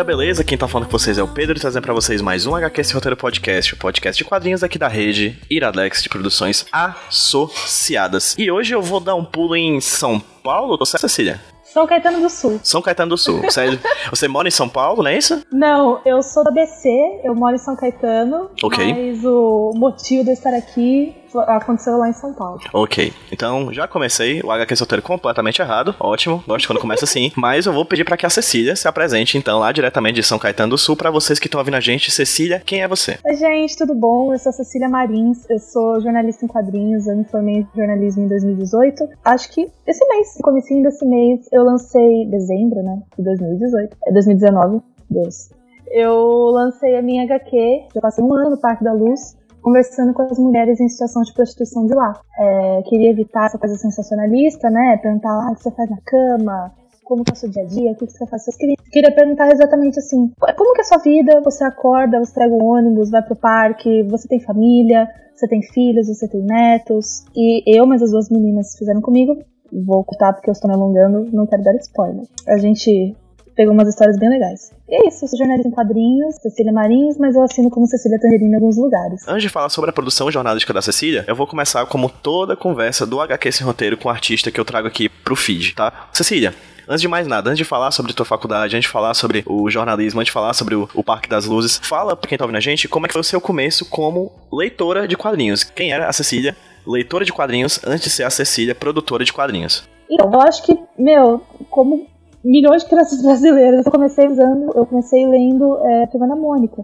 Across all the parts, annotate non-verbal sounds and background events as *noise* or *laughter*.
galera, beleza? Quem tá falando com vocês é o Pedro, trazendo pra vocês mais um HQ Esse Roteiro Podcast, o podcast de quadrinhos aqui da rede Iradex de Produções Associadas. E hoje eu vou dar um pulo em São Paulo, tô certo, Cecília? São Caetano do Sul. São Caetano do Sul. *laughs* Você, você mora em São Paulo, não é isso? Não, eu sou da BC, eu moro em São Caetano. Ok. Mas o motivo de eu estar aqui aconteceu lá em São Paulo. Ok, então já comecei o HQ Solteiro completamente errado. Ótimo, gosto quando começa assim. Mas eu vou pedir para que a Cecília se apresente, então, lá diretamente de São Caetano do Sul. para vocês que estão ouvindo a gente, Cecília, quem é você? Oi, gente, tudo bom? Eu sou a Cecília Marins, eu sou jornalista em quadrinhos, eu me formei em jornalismo em 2018. Acho que esse mês, comecinho desse mês, eu lancei, dezembro, né, de 2018, é 2019, Deus. Eu lancei a minha HQ, já passei um ano no Parque da Luz, conversando com as mulheres em situação de prostituição de lá. É, queria evitar essa coisa sensacionalista, né? Perguntar ah, o que você faz na cama, como que é o seu dia a dia, o que você faz clientes. Queria perguntar exatamente assim, como que é a sua vida? Você acorda, você pega o ônibus, vai pro parque, você tem família, você tem filhos, você tem netos. E eu, mas as duas meninas fizeram comigo, vou contar porque eu estou me alongando, não quero dar spoiler. A gente pegou umas histórias bem legais. E é isso, eu sou jornalista em quadrinhos, Cecília Marins, mas eu assino como Cecília Tangerina em alguns lugares. Antes de falar sobre a produção jornalística da Cecília, eu vou começar como toda conversa do HQ Sem Roteiro com o artista que eu trago aqui pro feed, tá? Cecília, Antes de mais nada, antes de falar sobre tua faculdade, antes de falar sobre o jornalismo, antes de falar sobre o, o Parque das Luzes, fala pra quem tá ouvindo a gente como é que foi o seu começo como leitora de quadrinhos. Quem era a Cecília, leitora de quadrinhos, antes de ser a Cecília, produtora de quadrinhos? Então, eu acho que, meu, como milhões de crianças *laughs* brasileiras. Eu comecei usando, eu comecei lendo é, Turma Mônica.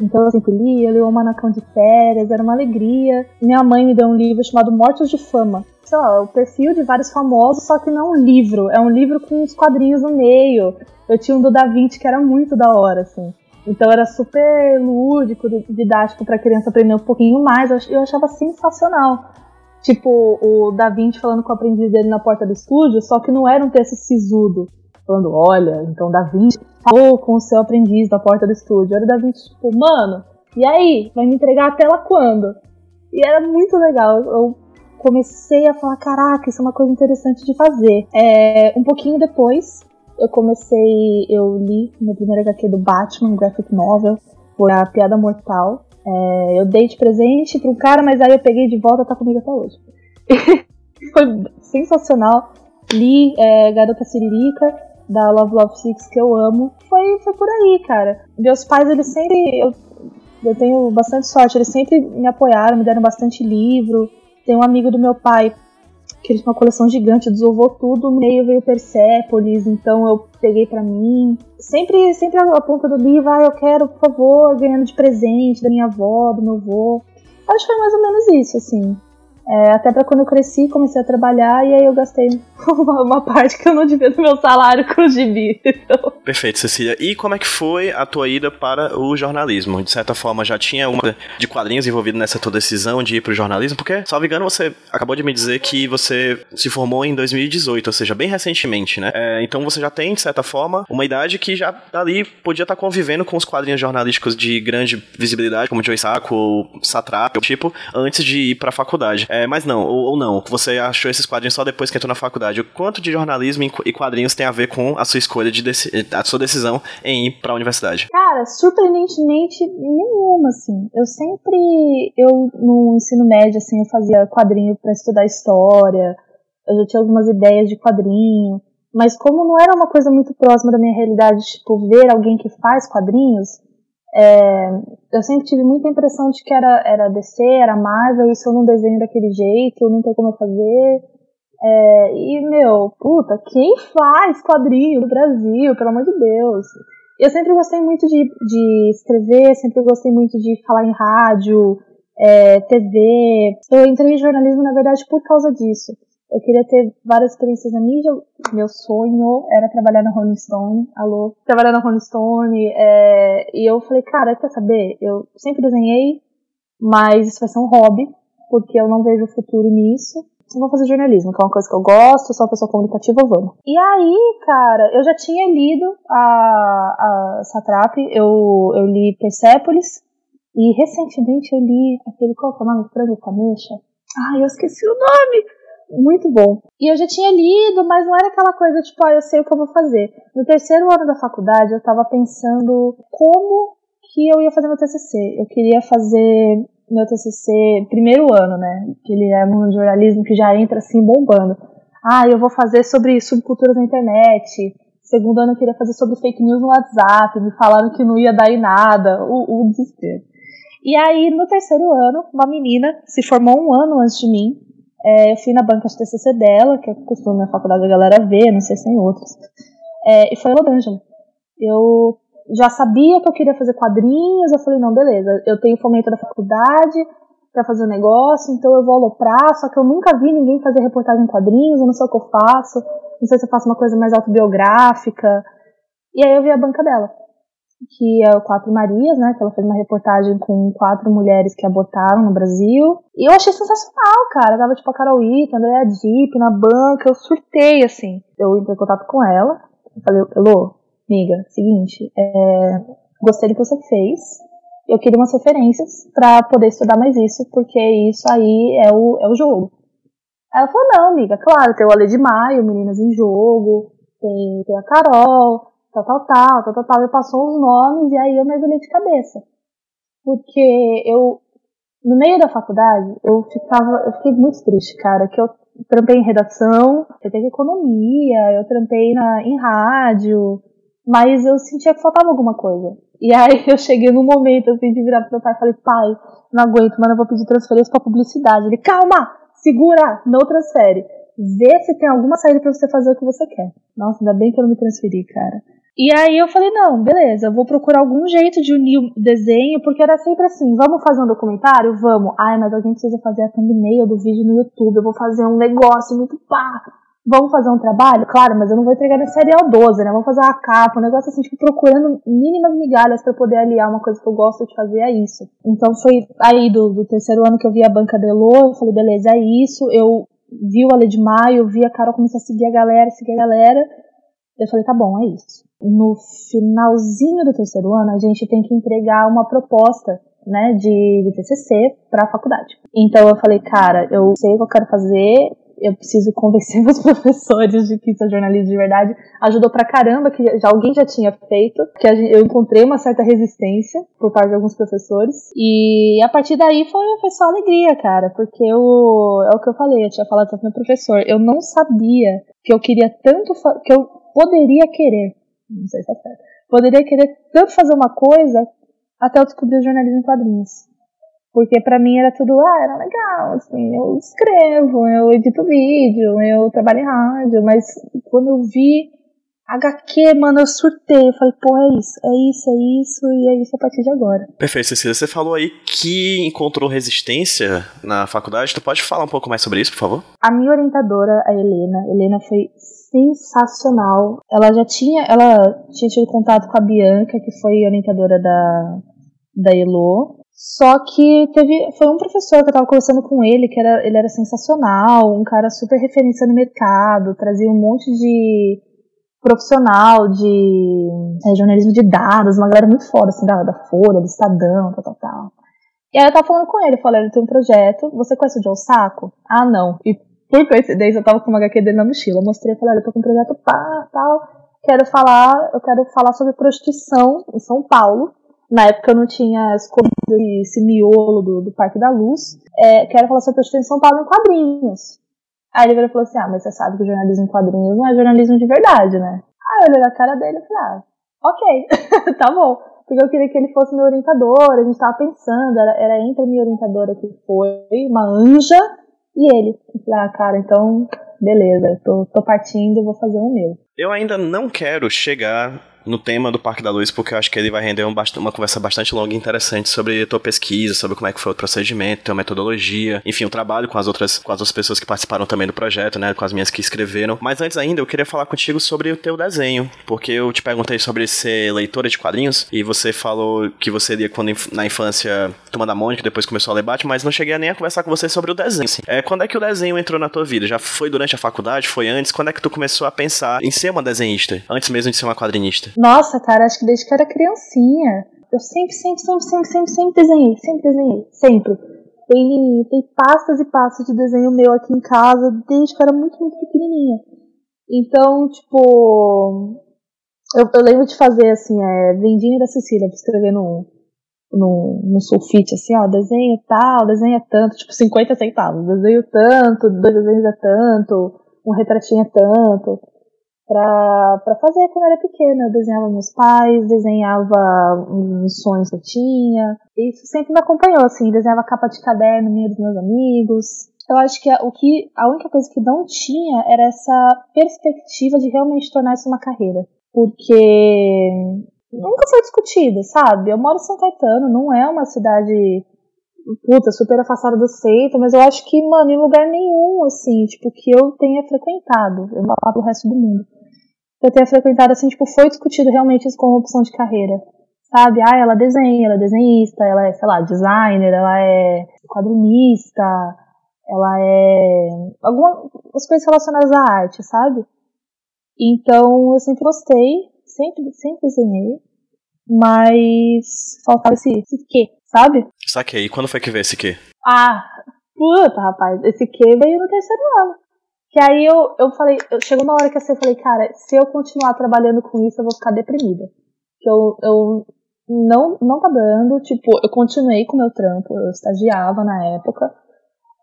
Então eu sempre lia, li o Manacão de Férias, era uma alegria. Minha mãe me deu um livro chamado Mortos de Fama. Sei lá, o perfil de vários famosos, só que não um livro. É um livro com uns quadrinhos no meio. Eu tinha um do Da Vinci que era muito da hora, assim. Então era super lúdico, didático pra criança aprender um pouquinho mais. Eu achava sensacional. Tipo, o Da Vinci falando com o aprendiz dele na porta do estúdio, só que não era um texto sisudo falando, olha, então Da Vinci falou com o seu aprendiz da porta do estúdio. Era o Da Vinci, tipo, mano, e aí? Vai me entregar a tela quando? E era muito legal. Eu comecei a falar, caraca, isso é uma coisa interessante de fazer. É, um pouquinho depois, eu comecei, eu li meu primeiro HQ do Batman, graphic novel, foi a Piada Mortal. É, eu dei de presente para um cara, mas aí eu peguei de volta, tá comigo até hoje. *laughs* foi sensacional. Li é, Garota Siririca, da Love Love Six que eu amo. Foi, foi por aí, cara. Meus pais, eles sempre. Eu, eu tenho bastante sorte, eles sempre me apoiaram, me deram bastante livro. Tem um amigo do meu pai que ele tinha uma coleção gigante, desovou tudo, meio veio Persepolis, então eu peguei para mim. Sempre, sempre a ponta do livro, ah, eu quero, por favor, ganhando de presente da minha avó, do meu avô. Acho que foi mais ou menos isso, assim. É, até para quando eu cresci, comecei a trabalhar e aí eu gastei *laughs* uma, uma parte que eu não devia do meu salário com o gibi. *laughs* Então. Perfeito, Cecília. E como é que foi a tua ida para o jornalismo? De certa forma, já tinha uma de quadrinhos envolvido nessa tua decisão de ir para o jornalismo? Porque, salvo engano, você acabou de me dizer que você se formou em 2018, ou seja, bem recentemente, né? É, então você já tem, de certa forma, uma idade que já ali podia estar convivendo com os quadrinhos jornalísticos de grande visibilidade, como Joey Sacco ou Satrap, tipo, antes de ir para a faculdade. É, mas não, ou, ou, não, você achou esses quadrinhos só depois que entrou na faculdade. O quanto de jornalismo e quadrinhos tem a ver com a sua escolha, de a sua decisão em ir para a universidade? Cara, surpreendentemente nenhuma, assim. Eu sempre, eu no ensino médio, assim, eu fazia quadrinho para estudar história, eu já tinha algumas ideias de quadrinho, mas como não era uma coisa muito próxima da minha realidade, tipo, ver alguém que faz quadrinhos, é, eu sempre tive muita impressão de que era, era DC, era Marvel, e se eu não desenho daquele jeito, não tem como eu fazer. É, e, meu, puta, quem faz quadrinho no Brasil, pelo amor de Deus? Eu sempre gostei muito de, de escrever, sempre gostei muito de falar em rádio, é, TV. Eu entrei em jornalismo, na verdade, por causa disso. Eu queria ter várias experiências na mídia. Meu sonho era trabalhar na Rolling Stone. Alô? Trabalhar na Rolling Stone. É... E eu falei, cara, quer saber? Eu sempre desenhei, mas isso vai ser um hobby, porque eu não vejo futuro nisso. Eu vou fazer jornalismo, que é uma coisa que eu gosto, sou uma pessoa comunicativa, vamos. E aí, cara, eu já tinha lido a, a Satrap, eu, eu li Persepolis, e recentemente eu li aquele, qual é o nome? Frango com Ai, eu esqueci o nome! Muito bom. E eu já tinha lido, mas não era aquela coisa tipo, ah, eu sei o que eu vou fazer. No terceiro ano da faculdade, eu estava pensando como que eu ia fazer meu TCC. Eu queria fazer meu TCC primeiro ano, né? Que ele é um jornalismo que já entra assim bombando. Ah, eu vou fazer sobre subculturas na internet. Segundo ano eu queria fazer sobre fake news no WhatsApp. Me falaram que não ia dar em nada. O, o desespero. E aí, no terceiro ano, uma menina se formou um ano antes de mim. É, eu fui na banca de TCC dela, que é costume na faculdade a galera ver, não sei se tem outros. É, e foi Lodângela. Eu já sabia que eu queria fazer quadrinhos, eu falei, não, beleza, eu tenho fomento da faculdade para fazer o um negócio, então eu vou aloprar, só que eu nunca vi ninguém fazer reportagem em quadrinhos, eu não sei o que eu faço, não sei se eu faço uma coisa mais autobiográfica. E aí eu vi a banca dela, que é o Quatro Marias, né, que ela fez uma reportagem com quatro mulheres que abortaram no Brasil. E eu achei sensacional, cara. Eu tava tipo a Carol Ita, a Andrea Dipp na banca, eu surtei, assim. Eu entrei em contato com ela, falei, Elô, amiga, seguinte, é, gostei do que você fez, eu queria umas referências para poder estudar mais isso, porque isso aí é o, é o jogo. Ela falou, não, amiga, claro, tem o Ale de Maio, Meninas em Jogo, tem, tem a Carol, tal, tal, tal, tal, tal, tal, e passou os nomes, e aí eu mergulhei de cabeça. Porque eu, no meio da faculdade, eu ficava, eu fiquei muito triste, cara, que eu trampei em redação, eu tenho economia, eu trampei na, em rádio, mas eu sentia que faltava alguma coisa. E aí *laughs* eu cheguei no momento assim de virar pro meu pai e falei, pai, não aguento, mano, eu vou pedir transferência pra publicidade. Ele, calma, segura, não transfere. Vê se tem alguma saída para você fazer o que você quer. Nossa, ainda bem que eu não me transferi, cara. E aí eu falei, não, beleza, eu vou procurar algum jeito de unir o desenho, porque era sempre assim, vamos fazer um documentário? Vamos. Ai, mas a gente precisa fazer a thumbnail do vídeo no YouTube, eu vou fazer um negócio muito pá. Vamos fazer um trabalho? Claro, mas eu não vou entregar na serial 12, né? Vamos fazer uma capa, um negócio assim, tipo, procurando mínimas migalhas para poder aliar uma coisa que eu gosto de fazer a isso. Então foi aí do, do terceiro ano que eu vi a banca Delô, eu falei, beleza, é isso. Eu vi o Ale de Maio, vi a Carol começar a seguir a galera, seguir a galera. Eu falei, tá bom, é isso. No finalzinho do terceiro ano, a gente tem que entregar uma proposta né, de, de TCC para a faculdade. Então eu falei, cara, eu sei o que eu quero fazer, eu preciso *laughs* convencer meus professores de que isso é jornalismo de verdade. Ajudou pra caramba que já, alguém já tinha feito, que eu encontrei uma certa resistência por parte de alguns professores. E a partir daí foi, foi só alegria, cara, porque eu, é o que eu falei, eu tinha falado com meu professor, eu não sabia que eu queria tanto, que eu poderia querer, não sei se é certo, poderia querer tanto fazer uma coisa até eu descobrir o jornalismo em quadrinhos. Porque para mim era tudo, ah, era legal, assim, eu escrevo, eu edito vídeo, eu trabalho em rádio, mas quando eu vi HQ, mano, eu surtei. Eu falei, pô, é isso, é isso, é isso, e é isso a partir de agora. Perfeito, Cecília. Você falou aí que encontrou resistência na faculdade. Tu pode falar um pouco mais sobre isso, por favor? A minha orientadora, a Helena, Helena foi sensacional. Ela já tinha, ela tinha tido contato com a Bianca, que foi orientadora da, da Elo. Só que teve, foi um professor que eu tava conversando com ele, que era, ele era sensacional, um cara super referência no mercado, trazia um monte de profissional de é, jornalismo de dados, uma galera muito foda, assim, da, da Folha, do Estadão, tal, tal, tal. E aí eu tava falando com ele, eu falei, ele tem um projeto, você conhece o Joe Saco? Ah, não. E por coincidência eu tava com uma HQ dele na mochila, eu mostrei, falei, eu tô com um projeto pá, tal, quero falar, eu quero falar sobre prostituição em São Paulo, na época eu não tinha escolhido esse miolo do, do Parque da Luz. É, quero falar sobre prostituição em São Paulo em quadrinhos. Aí ele falou assim: Ah, mas você sabe que o jornalismo em quadrinhos não é jornalismo de verdade, né? Aí eu olhei na cara dele e falei: Ah, ok, *laughs* tá bom. Porque eu queria que ele fosse meu orientador, a gente tava pensando, era, era entre a minha orientadora que foi, uma anja, e ele. Ah, cara, então, beleza, tô, tô partindo, vou fazer o meu. Eu ainda não quero chegar no tema do Parque da Luz, porque eu acho que ele vai render um, uma conversa bastante longa e interessante sobre a tua pesquisa, sobre como é que foi o procedimento, tua metodologia, enfim, o trabalho com as outras, com as outras pessoas que participaram também do projeto, né, com as minhas que escreveram. Mas antes ainda, eu queria falar contigo sobre o teu desenho, porque eu te perguntei sobre ser leitora de quadrinhos, e você falou que você lia quando na infância Turma da Mônica, depois começou a ler Batman, mas não cheguei nem a conversar com você sobre o desenho. Assim. É, quando é que o desenho entrou na tua vida? Já foi durante a faculdade? Foi antes? Quando é que tu começou a pensar em ser uma desenhista? Antes mesmo de ser uma quadrinista? Nossa, cara, acho que desde que eu era criancinha. Eu sempre, sempre, sempre, sempre, sempre, sempre desenhei, sempre desenhei, sempre. tem, tem pastas e pastas de desenho meu aqui em casa desde que eu era muito, muito pequenininha. Então, tipo, eu, eu lembro de fazer assim, é, vendinha da Cecília, pra escrever no, no, no sulfite, assim, ó, desenho tal, desenho é tanto, tipo 50 centavos, desenho tanto, dois desenhos é tanto, um retratinho é tanto para fazer quando eu era pequena. Eu desenhava meus pais, desenhava uns sonhos que eu tinha. Isso sempre me acompanhou, assim, desenhava capa de caderno minha dos meus amigos. Eu acho que a, o que a única coisa que não tinha era essa perspectiva de realmente tornar isso uma carreira. Porque nunca foi discutida, sabe? Eu moro em São Caetano, não é uma cidade puta, super afastada do centro, mas eu acho que, mano, em lugar nenhum, assim, tipo, que eu tenha frequentado, eu falar do resto do mundo eu tenha frequentado, assim, tipo, foi discutido realmente isso como opção de carreira. Sabe? Ah, ela desenha, ela é desenhista, ela é, sei lá, designer, ela é quadrinista, ela é. algumas coisas relacionadas à arte, sabe? Então, eu sempre gostei, sempre, sempre desenhei, mas faltava esse, esse quê, sabe? Saquei. E quando foi que veio esse quê? Ah, puta, rapaz, esse quê veio no terceiro ano. Que aí eu, eu falei, eu, chegou uma hora que assim, eu falei, cara, se eu continuar trabalhando com isso, eu vou ficar deprimida. Que eu, eu não, não tá dando, tipo, eu continuei com o meu trampo, eu estagiava na época.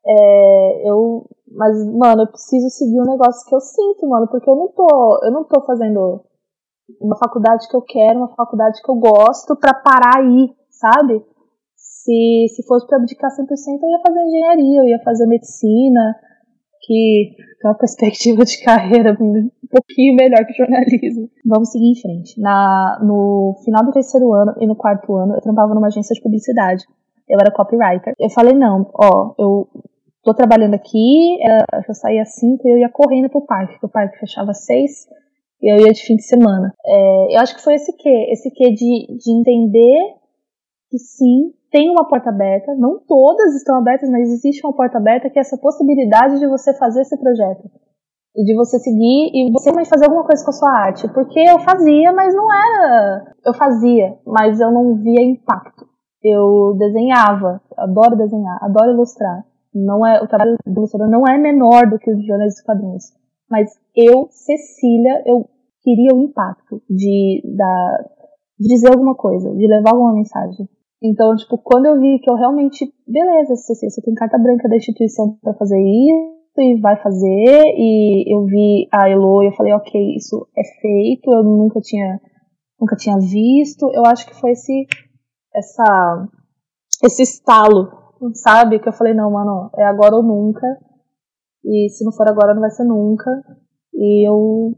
É, eu, mas, mano, eu preciso seguir um negócio que eu sinto, mano, porque eu não tô, eu não tô fazendo uma faculdade que eu quero, uma faculdade que eu gosto pra parar aí, sabe? Se, se fosse pra abdicar 100%, eu ia fazer engenharia, eu ia fazer medicina, que tem uma perspectiva de carreira um pouquinho melhor que jornalismo. Vamos seguir em frente. Na, no final do terceiro ano e no quarto ano, eu trabalhava numa agência de publicidade. Eu era copywriter. Eu falei, não, ó, eu tô trabalhando aqui, eu saía às cinco e eu ia correndo pro parque, porque o parque fechava às seis e eu ia de fim de semana. É, eu acho que foi esse quê? Esse quê de, de entender que sim, tem uma porta aberta, não todas estão abertas, mas existe uma porta aberta que é essa possibilidade de você fazer esse projeto. E de você seguir e você vai fazer alguma coisa com a sua arte. Porque eu fazia, mas não era. Eu fazia, mas eu não via impacto. Eu desenhava, adoro desenhar, adoro ilustrar. Não é, o trabalho do ilustrador não é menor do que o de jornalistas quadrinhos. Mas eu, Cecília, eu queria o impacto de, da, de dizer alguma coisa, de levar alguma mensagem. Então, tipo, quando eu vi que eu realmente, beleza, você, você tem carta branca da instituição para fazer isso e vai fazer, e eu vi a Elo e eu falei, ok, isso é feito, eu nunca tinha, nunca tinha visto. Eu acho que foi esse, essa, esse estalo, sabe? Que eu falei, não, mano, é agora ou nunca. E se não for agora, não vai ser nunca. E eu,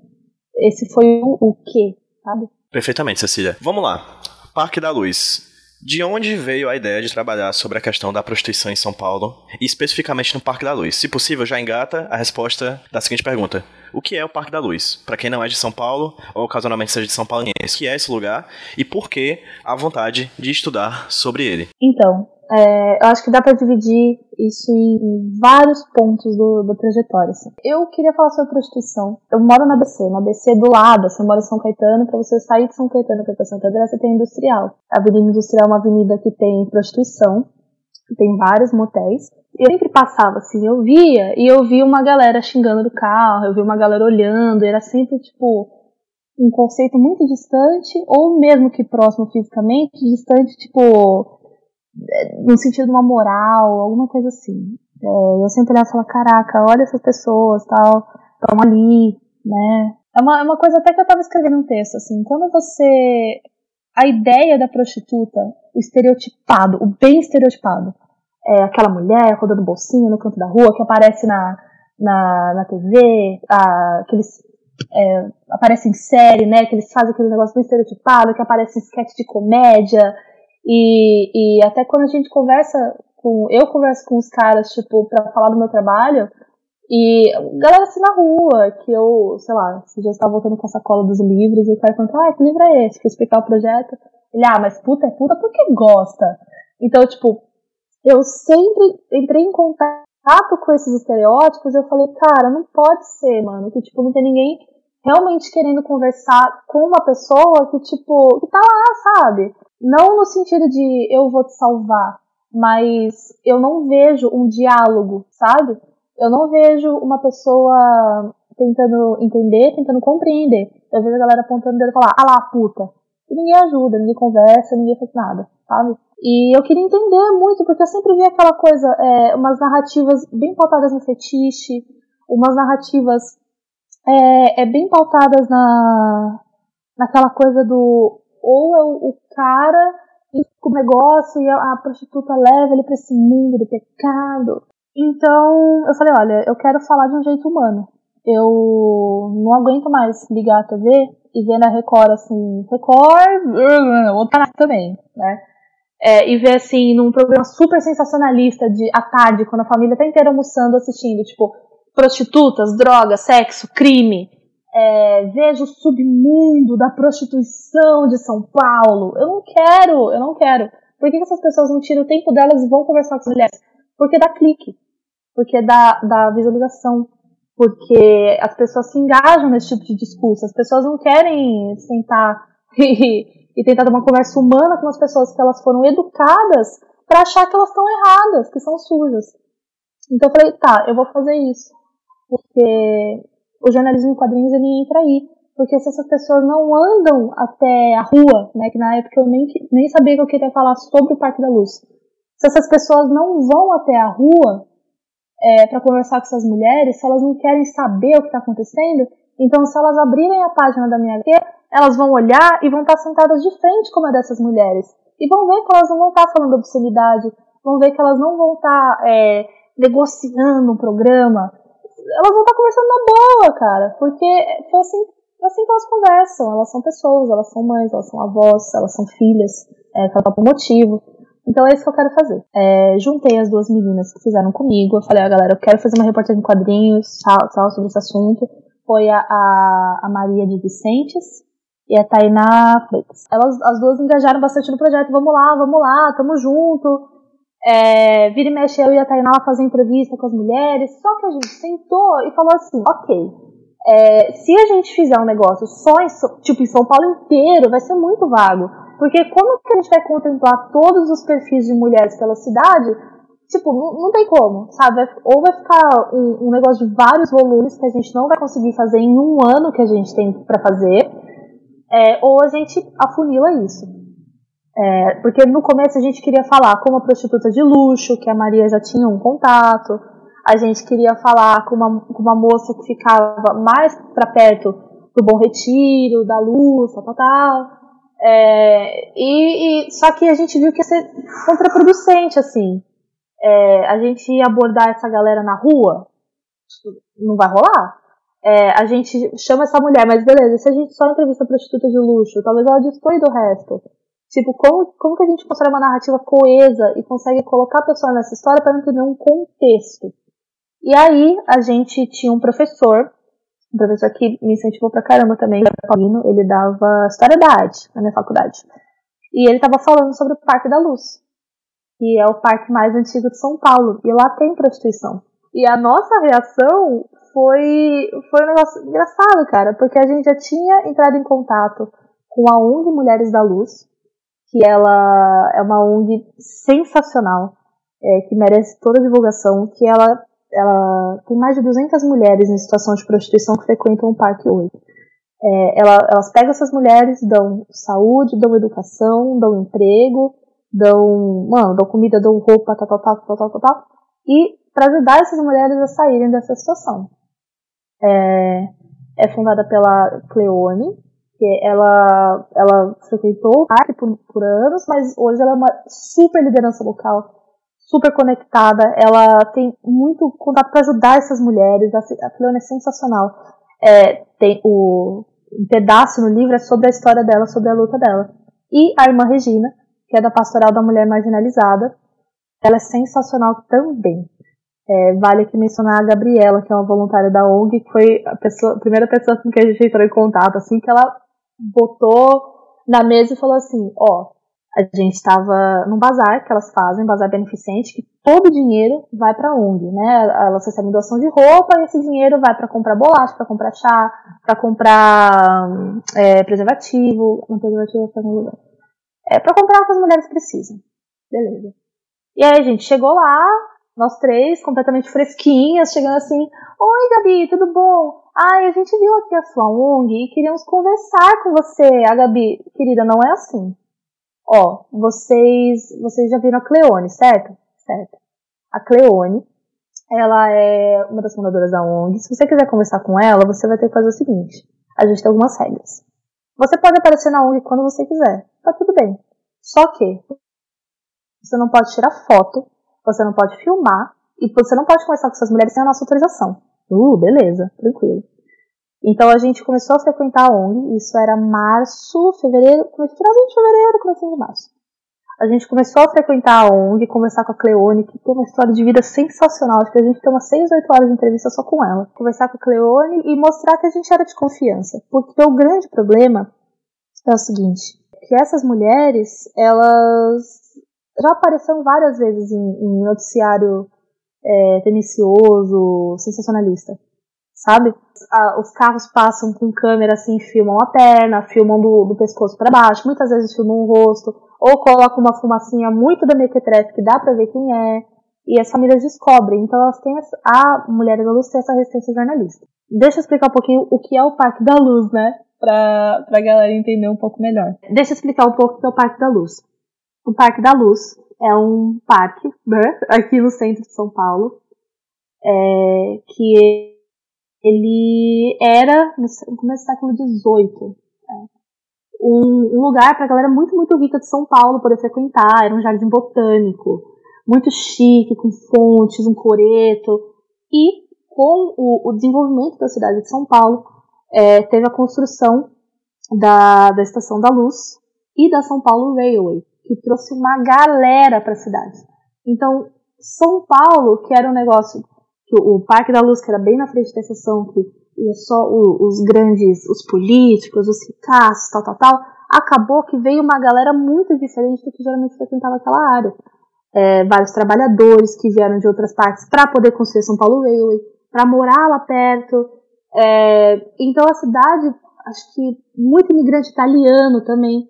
esse foi o, o quê, sabe? Perfeitamente, Cecília. Vamos lá. Parque da Luz. De onde veio a ideia de trabalhar sobre a questão da prostituição em São Paulo, e especificamente no Parque da Luz? Se possível, já engata a resposta da seguinte pergunta: O que é o Parque da Luz? Para quem não é de São Paulo, ou ocasionalmente seja de São Paulo, o que é esse lugar e por que a vontade de estudar sobre ele? Então, é, eu acho que dá para dividir isso em vários pontos do, do trajetória. Assim. Eu queria falar sobre prostituição. Eu moro na BC, na BC do lado, você mora em São Caetano, para você sair de São Caetano para Santa André, você tem Industrial. A Avenida Industrial é uma avenida que tem prostituição, tem vários motéis. Eu sempre passava assim, eu via, e eu via uma galera xingando do carro, eu via uma galera olhando, era sempre tipo um conceito muito distante, ou mesmo que próximo fisicamente, distante, tipo no sentido de uma moral, alguma coisa assim. É, eu sempre olhava e falava, caraca, olha essas pessoas, tal, estão ali, né? É uma, é uma coisa até que eu estava escrevendo um texto, assim, quando você... A ideia da prostituta, o estereotipado, o bem estereotipado, é aquela mulher rodando bolsinha no canto da rua, que aparece na, na, na TV, a, que eles é, aparecem em série, né, que eles fazem aquele negócio bem estereotipado, que aparece em sketch de comédia, e, e até quando a gente conversa com. Eu converso com os caras, tipo, pra falar do meu trabalho, e galera assim na rua, que eu, sei lá, se já estava voltando com a sacola dos livros, e o cara pergunta, ah, que livro é esse? Pra explicar o projeto. Ele, ah, mas puta é puta porque gosta. Então, tipo, eu sempre entrei em contato com esses estereótipos, eu falei, cara, não pode ser, mano, que tipo, não tem ninguém realmente querendo conversar com uma pessoa que, tipo, que tá lá, sabe? Não no sentido de eu vou te salvar, mas eu não vejo um diálogo, sabe? Eu não vejo uma pessoa tentando entender, tentando compreender. Eu vejo a galera apontando o dedo e falar, ah lá, puta. E ninguém ajuda, ninguém conversa, ninguém faz nada, sabe? E eu queria entender muito, porque eu sempre vi aquela coisa, é, umas narrativas bem pautadas no fetiche, umas narrativas é, é bem pautadas na, naquela coisa do ou é o, o cara o negócio e a, a prostituta leva ele para esse mundo do pecado. Então eu falei, olha, eu quero falar de um jeito humano. Eu não aguento mais ligar a TV e ver na Record assim, Record, outra também, né? É, e ver assim, num programa super sensacionalista de à tarde, quando a família tá inteira almoçando, assistindo, tipo, prostitutas, drogas, sexo, crime. É, vejo o submundo da prostituição de São Paulo. Eu não quero, eu não quero. Por que, essas pessoas não tiram o tempo delas e vão conversar com as mulheres? Porque dá clique. Porque dá, dá visualização. Porque as pessoas se engajam nesse tipo de discurso. As pessoas não querem sentar *laughs* e, e tentar ter uma conversa humana com as pessoas que elas foram educadas para achar que elas estão erradas, que são sujas. Então eu falei, tá, eu vou fazer isso porque o jornalismo em quadrinhos ele entra aí. Porque se essas pessoas não andam até a rua, né, que na época eu nem, nem sabia que eu queria falar sobre o Parque da Luz, se essas pessoas não vão até a rua é, para conversar com essas mulheres, se elas não querem saber o que está acontecendo, então se elas abrirem a página da minha HQ, elas vão olhar e vão estar sentadas de frente com uma dessas mulheres. E vão ver que elas não vão estar falando obscenidade, vão ver que elas não vão estar é, negociando um programa, elas vão estar conversando na boa, cara. Porque foi assim, assim que elas conversam. Elas são pessoas, elas são mães, elas são avós, elas são filhas, é, cada motivo. Então é isso que eu quero fazer. É, juntei as duas meninas que fizeram comigo. Eu falei, ah, galera, eu quero fazer uma reportagem em quadrinhos, tal, tal, sobre esse assunto. Foi a, a, a Maria de Vicentes e a Tainá Flex. Elas, as duas engajaram bastante no projeto. Vamos lá, vamos lá, tamo junto. É, vira e mexe eu e a Tainá fazer entrevista com as mulheres. Só que a gente sentou e falou assim: ok, é, se a gente fizer um negócio só em, tipo, em São Paulo inteiro, vai ser muito vago. Porque como que a gente vai contemplar todos os perfis de mulheres pela cidade? Tipo, não, não tem como, sabe? Ou vai ficar um, um, negócio de vários volumes que a gente não vai conseguir fazer em um ano que a gente tem para fazer, é, ou a gente afunila isso. É, porque no começo a gente queria falar com uma prostituta de luxo, que a Maria já tinha um contato. A gente queria falar com uma, com uma moça que ficava mais para perto do Bom Retiro, da Luz, tal, tal. É, e, e, só que a gente viu que ia ser contraproducente, assim. É, a gente ia abordar essa galera na rua, não vai rolar. É, a gente chama essa mulher, mas beleza, se a gente só entrevista prostituta de luxo, talvez ela destoie do resto. Tipo, como, como que a gente constrói uma narrativa coesa e consegue colocar a pessoa nessa história para entender um contexto? E aí, a gente tinha um professor, um professor que me incentivou pra caramba também, Paulino, ele dava História da Arte na minha faculdade. E ele estava falando sobre o Parque da Luz, que é o parque mais antigo de São Paulo, e lá tem prostituição. E a nossa reação foi, foi um negócio engraçado, cara, porque a gente já tinha entrado em contato com a ONG Mulheres da Luz, que ela é uma ONG sensacional, é, que merece toda a divulgação, que ela, ela tem mais de 200 mulheres em situação de prostituição que frequentam o parque hoje. É, ela, elas pegam essas mulheres, dão saúde, dão educação, dão emprego, dão, mano, dão comida, dão roupa, tal, tal, tal, tal, tal, tal, e para ajudar essas mulheres a saírem dessa situação. É, é fundada pela Cleone, porque ela, ela frequentou parque por, por anos, mas hoje ela é uma super liderança local, super conectada, ela tem muito contato para ajudar essas mulheres, a Cleone é sensacional. É, tem o um pedaço no livro é sobre a história dela, sobre a luta dela. E a irmã Regina, que é da Pastoral da Mulher Marginalizada, ela é sensacional também. É, vale aqui mencionar a Gabriela, que é uma voluntária da ONG, que foi a, pessoa, a primeira pessoa com quem a gente entrou em contato, assim, que ela botou na mesa e falou assim: ó, a gente estava num bazar que elas fazem, bazar beneficente, que todo o dinheiro vai para ONG, né? Elas recebem doação de roupa e esse dinheiro vai para comprar bolacha, para comprar chá, para comprar é, preservativo, um preservativo é para comprar o que as mulheres precisam. Beleza. E aí a gente chegou lá, nós três, completamente fresquinhas, chegando assim: Oi, Gabi, tudo bom? Ai, a gente viu aqui a sua ONG e queríamos conversar com você. A Gabi, querida, não é assim. Ó, vocês, vocês já viram a Cleone, certo? Certo. A Cleone, ela é uma das fundadoras da ONG. Se você quiser conversar com ela, você vai ter que fazer o seguinte: a gente tem algumas regras. Você pode aparecer na ONG quando você quiser, tá tudo bem. Só que você não pode tirar foto, você não pode filmar e você não pode conversar com essas mulheres sem a nossa autorização. Uh, beleza, tranquilo. Então a gente começou a frequentar a ONG, isso era março, fevereiro, finalzinho de fevereiro, comecinho de março. A gente começou a frequentar a ONG, conversar com a Cleone, que tem uma história de vida sensacional. Acho que a gente tem umas 6, 8 horas de entrevista só com ela. Conversar com a Cleone e mostrar que a gente era de confiança. Porque o grande problema é o seguinte, que essas mulheres, elas já apareceram várias vezes em, em noticiário é, sensacionalista, sabe? os carros passam com câmera assim, filmam a perna, filmam do, do pescoço para baixo, muitas vezes filmam o rosto, ou colocam uma fumacinha muito da mequetrefe que dá pra ver quem é, e as famílias descobrem. Então elas têm essa, a Mulher da Luz tem essa resistência jornalista. Deixa eu explicar um pouquinho o que é o Parque da Luz, né? Pra, pra galera entender um pouco melhor. Deixa eu explicar um pouco o que é o Parque da Luz. O Parque da Luz é um parque, né, aqui no centro de São Paulo, é, que ele era, no começo do século XVIII, é, um, um, lugar para a galera muito, muito rica de São Paulo poder frequentar, era um jardim botânico, muito chique, com fontes, um coreto, e com o, o desenvolvimento da cidade de São Paulo, é, teve a construção da, da Estação da Luz e da São Paulo Railway, que trouxe uma galera para a cidade. Então, São Paulo, que era um negócio, que o, Parque da Luz, que era bem na frente da estação, que ia só o, os grandes, os políticos, os ricaços, tal, tal, tal, acabou que veio uma galera muito diferente do que geralmente frequentava aquela área. É, vários trabalhadores que vieram de outras partes para poder construir São Paulo Railway, para morar lá perto. É, então a cidade, acho que muito imigrante italiano também,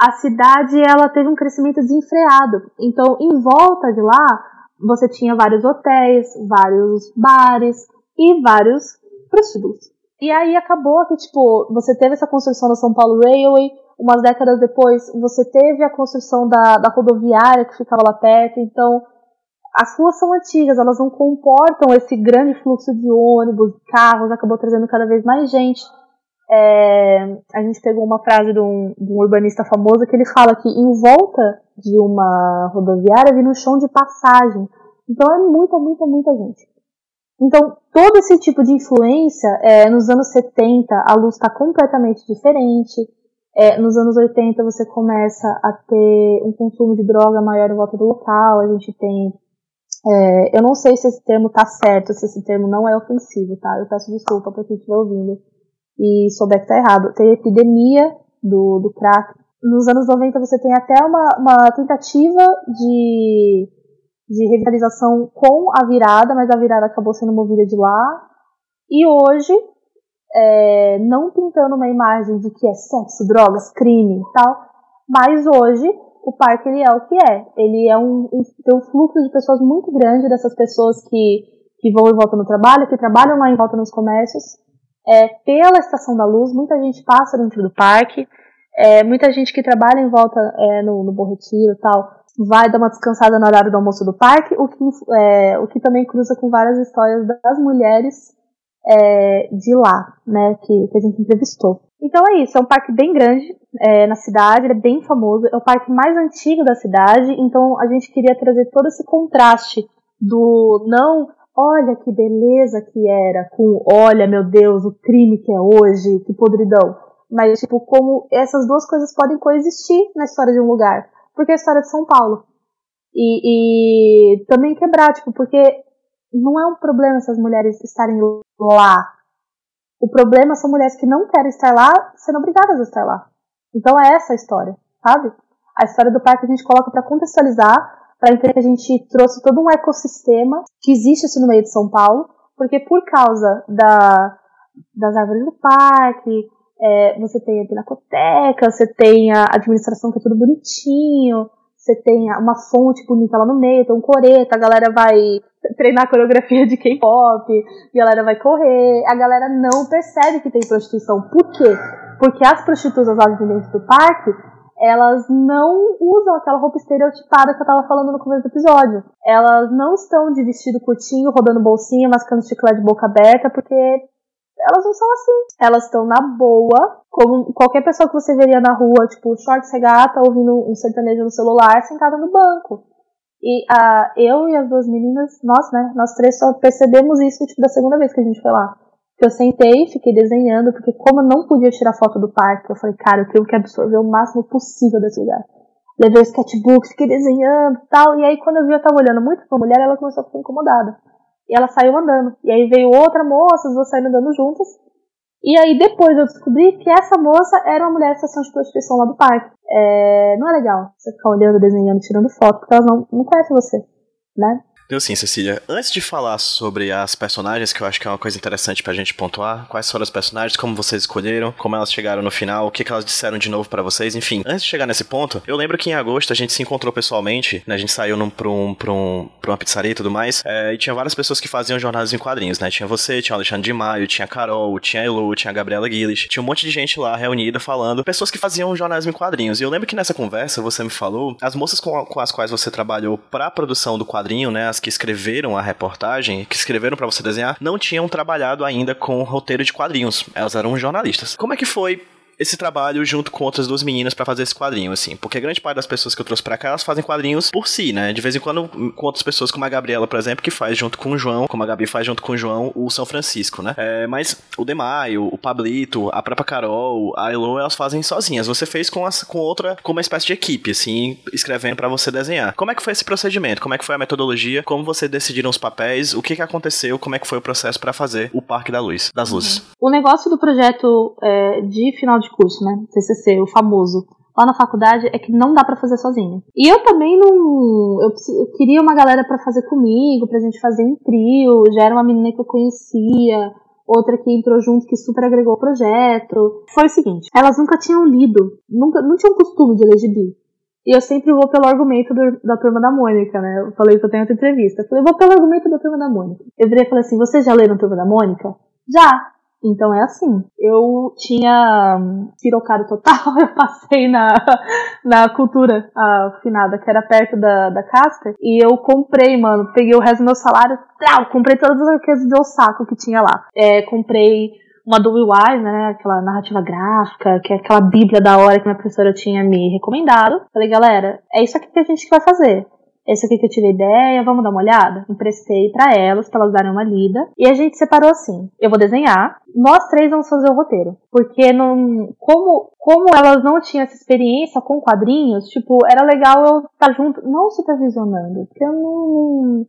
a cidade ela teve um crescimento desenfreado. Então, em volta de lá, você tinha vários hotéis, vários bares e vários prostíbulos. E aí acabou que, tipo, você teve essa construção da São Paulo Railway, umas décadas depois você teve a construção da, da rodoviária que ficava lá perto, então as ruas são antigas, elas não comportam esse grande fluxo de ônibus, carros, acabou trazendo cada vez mais gente. É, a gente pegou uma frase de um, de um, urbanista famoso que ele fala que em volta de uma rodoviária vira um chão de passagem. Então é muita, muita, muita gente. Então, todo esse tipo de influência, é, nos anos 70, a luz está completamente diferente. É, nos anos 80, você começa a ter um consumo de droga maior em volta do local. A gente tem. É, eu não sei se esse termo está certo, se esse termo não é ofensivo, tá? Eu peço desculpa para quem estiver ouvindo e souber que tá errado. Tem a epidemia do, do crack. Nos anos 90 você tem até uma, uma tentativa de, de revitalização com a virada, mas a virada acabou sendo movida de lá. E hoje, é, não pintando uma imagem de que é sexo, drogas, crime e tal, mas hoje o parque ele é o que é. Ele é um, tem um fluxo de pessoas muito grande, dessas pessoas que, que vão e voltam no trabalho, que trabalham lá em volta nos comércios, é, pela Estação da Luz, muita gente passa dentro do parque, é, muita gente que trabalha em volta é, no, no Bom Retiro e tal, vai dar uma descansada no horário do almoço do parque, o que, é, o que também cruza com várias histórias das mulheres é, de lá, né, que, que, a gente entrevistou. Então é isso, é um parque bem grande é, na cidade, ele é bem famoso, é o parque mais antigo da cidade, então a gente queria trazer todo esse contraste do não olha que beleza que era, com olha, meu Deus, o crime que é hoje, que podridão. Mas, tipo, como essas duas coisas podem coexistir na história de um lugar. Porque é a história de São Paulo. E, e também quebrar, tipo, porque não é um problema essas mulheres estarem lá. O problema são mulheres que não querem estar lá, sendo obrigadas a estar lá. Então é essa a história, sabe? A história do parque a gente coloca para contextualizar para entender a gente trouxe todo um ecossistema que existe assim no meio de São Paulo, porque por causa da, das árvores do parque, é, você tem a pinacoteca, você tem a administração que é tudo bonitinho, você tem uma fonte bonita lá no meio, tem um coreto, a galera vai treinar coreografia de K-pop, a galera vai correr, a galera não percebe que tem prostituição. Por quê? Porque as prostitutas lá dentro do parque, elas não usam aquela roupa estereotipada que eu tava falando no começo do episódio. Elas não estão de vestido curtinho, rodando bolsinha, mascando chiclete de boca aberta, porque elas não são assim. Elas estão na boa, como qualquer pessoa que você veria na rua, tipo, short regata, ouvindo um sertanejo no celular, sentada no banco. E uh, eu e as duas meninas, nós, né, nós três só percebemos isso, tipo, da segunda vez que a gente foi lá. Que eu sentei, fiquei desenhando, porque como eu não podia tirar foto do parque, eu falei, cara, eu tenho que absorver o máximo possível desse lugar. Levei o sketchbook, fiquei desenhando tal, e aí quando eu vi eu tava olhando muito pra mulher, ela começou a ficar incomodada. E ela saiu andando. E aí veio outra moça, as duas saíram andando juntas. E aí depois eu descobri que essa moça era uma mulher de estação de prostituição lá do parque. É, não é legal você ficar olhando, desenhando, tirando foto, porque elas não, não conhecem você, né? Então, sim, Cecília, antes de falar sobre as personagens, que eu acho que é uma coisa interessante pra gente pontuar, quais foram as personagens, como vocês escolheram, como elas chegaram no final, o que, que elas disseram de novo para vocês, enfim. Antes de chegar nesse ponto, eu lembro que em agosto a gente se encontrou pessoalmente, né? A gente saiu num, pra, um, pra, um, pra uma pizzaria e tudo mais, é, e tinha várias pessoas que faziam jornalismo em quadrinhos, né? Tinha você, tinha o Alexandre de Maio, tinha a Carol, tinha a Elu, tinha a Gabriela Guilherme, tinha um monte de gente lá reunida falando, pessoas que faziam jornalismo em quadrinhos. E eu lembro que nessa conversa você me falou, as moças com, com as quais você trabalhou pra produção do quadrinho, né? As que escreveram a reportagem, que escreveram para você desenhar, não tinham trabalhado ainda com roteiro de quadrinhos. Elas eram jornalistas. Como é que foi esse trabalho junto com outras duas meninas para fazer esse quadrinho, assim. Porque grande parte das pessoas que eu trouxe pra cá, elas fazem quadrinhos por si, né? De vez em quando com outras pessoas, como a Gabriela, por exemplo, que faz junto com o João, como a Gabi faz junto com o João, o São Francisco, né? É, mas o Demaio, o Pablito, a própria Carol, a Elo, elas fazem sozinhas. Você fez com, as, com outra, com uma espécie de equipe, assim, escrevendo para você desenhar. Como é que foi esse procedimento? Como é que foi a metodologia? Como você decidiram os papéis? O que que aconteceu? Como é que foi o processo para fazer o Parque da Luz, das Luzes? O negócio do projeto é, de final de curso, né? TCC, o famoso, lá na faculdade é que não dá para fazer sozinho. E eu também não. Eu, eu queria uma galera para fazer comigo, pra gente fazer em trio. Já era uma menina que eu conhecia, outra que entrou junto que super agregou o projeto. Foi o seguinte: elas nunca tinham lido, nunca, não tinham costume de ler gibi. E eu sempre vou pelo argumento do, da turma da Mônica, né? Eu falei que eu tenho outra entrevista. Eu falei, vou pelo argumento da turma da Mônica. Eu virei e falei assim: vocês já leram Turma da Mônica? Já! Então é assim. Eu tinha pirocado total, *laughs* eu passei na, na cultura afinada, que era perto da, da Casper, e eu comprei, mano, peguei o resto do meu salário, comprei todas as coisas de saco que tinha lá. É, comprei uma do Wise, né, aquela narrativa gráfica, que é aquela bíblia da hora que minha professora tinha me recomendado. Falei, galera, é isso aqui que a gente vai fazer esse aqui que eu tive ideia, vamos dar uma olhada? Emprestei para elas, para elas darem uma lida. E a gente separou assim: eu vou desenhar, nós três vamos fazer o roteiro. Porque não, como, como elas não tinham essa experiência com quadrinhos, tipo, era legal eu estar tá junto, não supervisionando, porque eu não,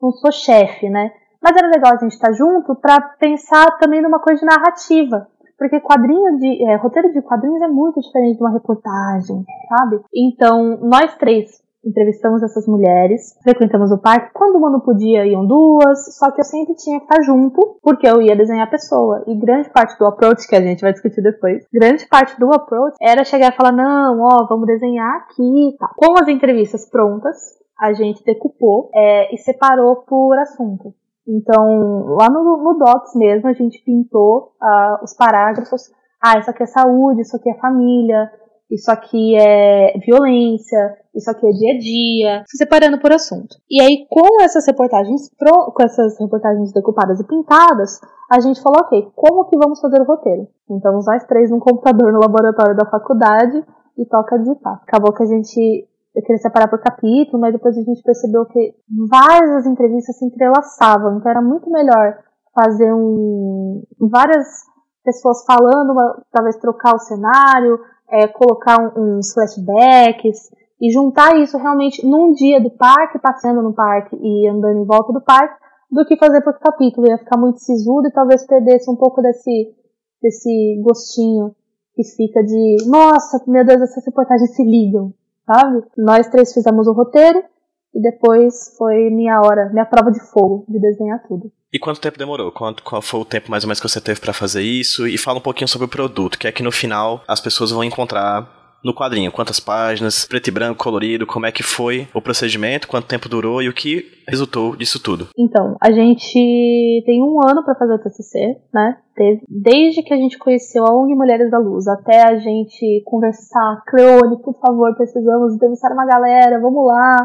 não sou chefe, né? Mas era legal a gente estar tá junto para pensar também numa coisa de narrativa. Porque quadrinho de. É, roteiro de quadrinhos é muito diferente de uma reportagem, sabe? Então, nós três entrevistamos essas mulheres, frequentamos o parque. Quando uma não podia, iam duas, só que eu sempre tinha que estar junto, porque eu ia desenhar a pessoa. E grande parte do approach, que a gente vai discutir depois, grande parte do approach era chegar e falar: não, ó, vamos desenhar aqui. Tá. Com as entrevistas prontas, a gente decupou é, e separou por assunto. Então, lá no, no Docs mesmo, a gente pintou uh, os parágrafos. Ah, isso aqui é saúde, isso aqui é família, isso aqui é violência, isso aqui é dia a dia, se separando por assunto. E aí, com essas reportagens pro, com essas reportagens decupadas e pintadas, a gente falou, ok, como que vamos fazer o roteiro? Então, nós três num computador no laboratório da faculdade e toca digitar. Acabou que a gente eu queria separar por capítulo, mas depois a gente percebeu que várias entrevistas se entrelaçavam, então era muito melhor fazer um várias pessoas falando, talvez trocar o cenário, é, colocar uns flashbacks e juntar isso realmente num dia do parque, passeando no parque e andando em volta do parque, do que fazer por capítulo. Ia ficar muito sisudo e talvez perdesse um pouco desse, desse gostinho que fica de nossa, meu Deus, essas reportagens se ligam, sabe? Nós três fizemos o roteiro e depois foi minha hora, minha prova de fogo de desenhar tudo. E quanto tempo demorou? Quanto, qual foi o tempo mais ou menos que você teve para fazer isso? E fala um pouquinho sobre o produto, que é que no final as pessoas vão encontrar no quadrinho? Quantas páginas, preto e branco, colorido, como é que foi o procedimento, quanto tempo durou e o que resultou disso tudo? Então, a gente tem um ano para fazer o TCC, né? Teve, desde que a gente conheceu a ONG Mulheres da Luz, até a gente conversar, Cleone, por favor, precisamos entrevistar uma galera, vamos lá,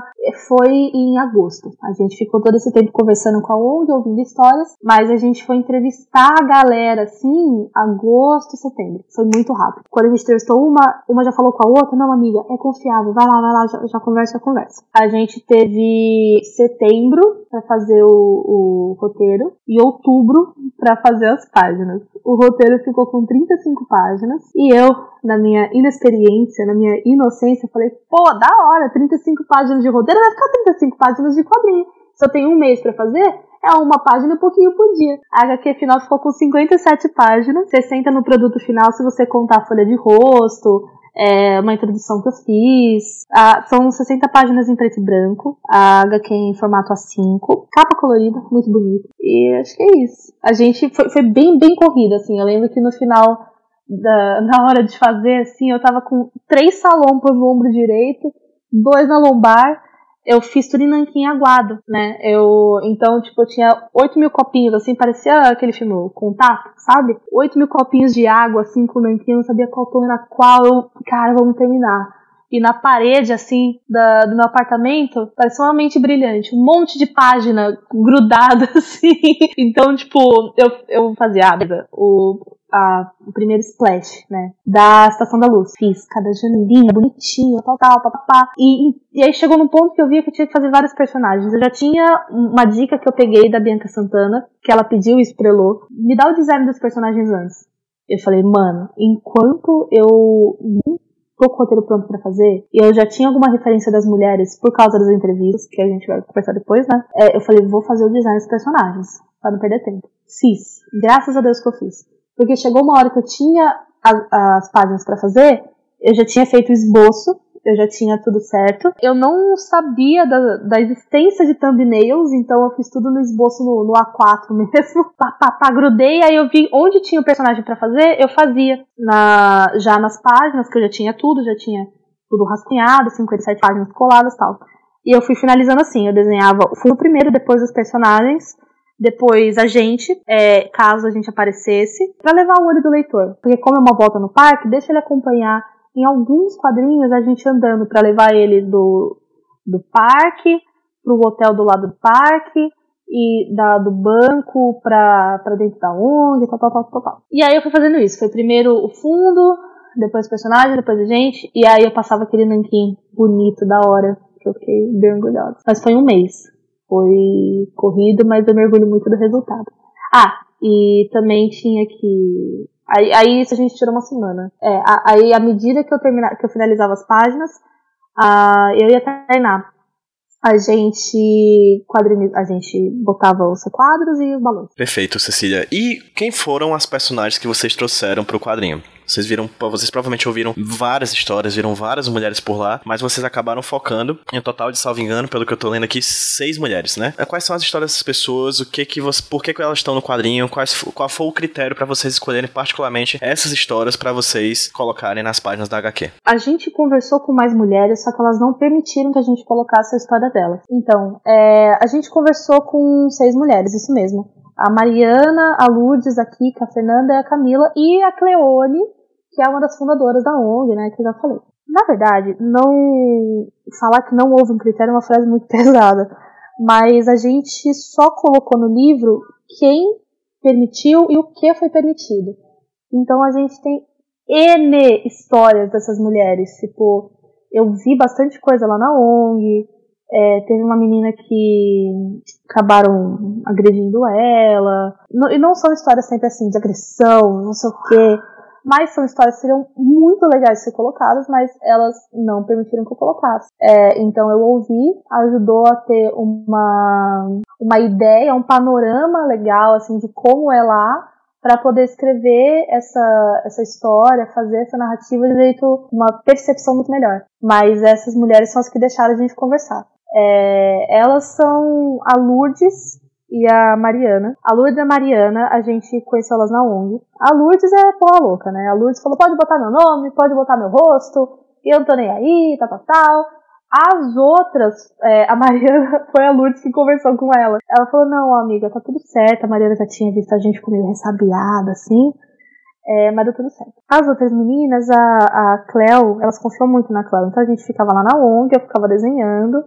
foi em agosto. A gente ficou todo esse tempo conversando com a ONG, ouvindo histórias, mas a gente foi entrevistar a galera, assim, agosto, setembro. Foi muito rápido. Quando a gente entrevistou uma, uma já falou com a outra, não, amiga, é confiável, vai lá, vai lá, já, já conversa, já conversa. A gente teve setembro para fazer o, o roteiro e outubro para fazer as páginas. O roteiro ficou com 35 páginas. E eu, na minha inexperiência, na minha inocência, falei: pô, da hora, 35 páginas de roteiro vai ficar 35 páginas de quadrinho. Eu tenho um mês para fazer, é uma página um pouquinho por dia. A HQ final ficou com 57 páginas, 60 no produto final se você contar a folha de rosto, é uma introdução que eu fiz. São 60 páginas em preto e branco, a HQ em formato A5, capa colorida, muito bonita. E acho que é isso. A gente foi, foi bem, bem corrida, assim. Eu lembro que no final, da, na hora de fazer, assim, eu tava com três salompas no ombro direito, dois na lombar eu fiz tudo em nanquim aguado, né? Eu, então, tipo, eu tinha 8 mil copinhos, assim, parecia aquele filme Contato, sabe? 8 mil copinhos de água, assim, com nanquim, eu não sabia qual tom era qual, eu, cara, vamos terminar. E na parede, assim, da, do meu apartamento, parecia uma mente brilhante. Um monte de página grudada, *laughs* assim. Então, tipo, eu, eu fazia, ah, o, a, o primeiro splash, né? Da Estação da Luz. Fiz cada janelinha bonitinha, tal, tal, papapá. E, e aí chegou num ponto que eu via que eu tinha que fazer vários personagens. Eu já tinha uma dica que eu peguei da Bianca Santana, que ela pediu e estrelou. Me dá o design dos personagens antes. Eu falei, mano, enquanto eu tô com o roteiro pronto para fazer, e eu já tinha alguma referência das mulheres por causa das entrevistas, que a gente vai conversar depois, né? É, eu falei, vou fazer o design dos personagens, pra não perder tempo. Fiz. Graças a Deus que eu fiz. Porque chegou uma hora que eu tinha as, as páginas para fazer, eu já tinha feito o esboço, eu já tinha tudo certo. Eu não sabia da, da existência de thumbnails, então eu fiz tudo no esboço no, no A4 *laughs* mesmo. Pá, pá, pá, grudei, aí eu vi onde tinha o personagem para fazer, eu fazia. Na, já nas páginas, que eu já tinha tudo, já tinha tudo rascunhado, 57 páginas coladas tal. E eu fui finalizando assim, eu desenhava o fundo primeiro, depois os personagens, depois a gente, é, caso a gente aparecesse, para levar o olho do leitor. Porque como é uma volta no parque, deixa ele acompanhar em alguns quadrinhos a gente andando para levar ele do, do parque pro hotel do lado do parque e da, do banco pra dentro da ONG, tal, tal, tal, tal, tal. E aí eu fui fazendo isso. Foi primeiro o fundo, depois o personagem, depois a gente, e aí eu passava aquele nanquim bonito da hora, que eu fiquei bem orgulhosa. Mas foi um mês. Foi corrido, mas eu mergulho muito do resultado. Ah, e também tinha que. Aí, aí isso a gente tirou uma semana. É, aí à medida que eu terminava, que eu finalizava as páginas, uh, eu ia treinar. A gente quadriniz... a gente botava os requadros e os balões. Perfeito, Cecília. E quem foram as personagens que vocês trouxeram para o quadrinho? Vocês viram, vocês provavelmente ouviram várias histórias, viram várias mulheres por lá, mas vocês acabaram focando em um total de, salvo engano, pelo que eu tô lendo aqui, seis mulheres, né? Quais são as histórias dessas pessoas? O que que você, por que, que elas estão no quadrinho? Quais, qual foi o critério para vocês escolherem particularmente essas histórias para vocês colocarem nas páginas da HQ? A gente conversou com mais mulheres, só que elas não permitiram que a gente colocasse a história delas. Então, é, a gente conversou com seis mulheres, isso mesmo a Mariana, a Lourdes, a Kika, a Fernanda e a Camila e a Cleone, que é uma das fundadoras da ONG, né, que eu já falei. Na verdade, não falar que não houve um critério é uma frase muito *laughs* pesada, mas a gente só colocou no livro quem permitiu e o que foi permitido. Então a gente tem N histórias dessas mulheres, tipo, eu vi bastante coisa lá na ONG, é, teve uma menina que acabaram agredindo ela. e não são histórias sempre assim, de agressão, não sei o quê. Mas são histórias que seriam muito legais de ser colocadas, mas elas não permitiram que eu colocasse. É, então eu ouvi, ajudou a ter uma, uma ideia, um panorama legal, assim, de como é lá, para poder escrever essa, essa história, fazer essa narrativa de jeito, uma percepção muito melhor. Mas essas mulheres são as que deixaram a gente conversar. É, elas são a Lourdes e a Mariana. A Lourdes e a Mariana, a gente conheceu elas na ONG. A Lourdes é porra louca, né? A Lourdes falou: pode botar meu nome, pode botar meu rosto. eu não tô nem aí, tal, tal, tal. As outras, é, a *laughs* Mariana foi a Lourdes que conversou com ela. Ela falou: Não, amiga, tá tudo certo. A Mariana já tinha visto a gente comigo ressabiada, assim. É, mas deu tudo certo. As outras meninas, a, a Cleo, elas confiam muito na Cleo. Então a gente ficava lá na ONG, eu ficava desenhando.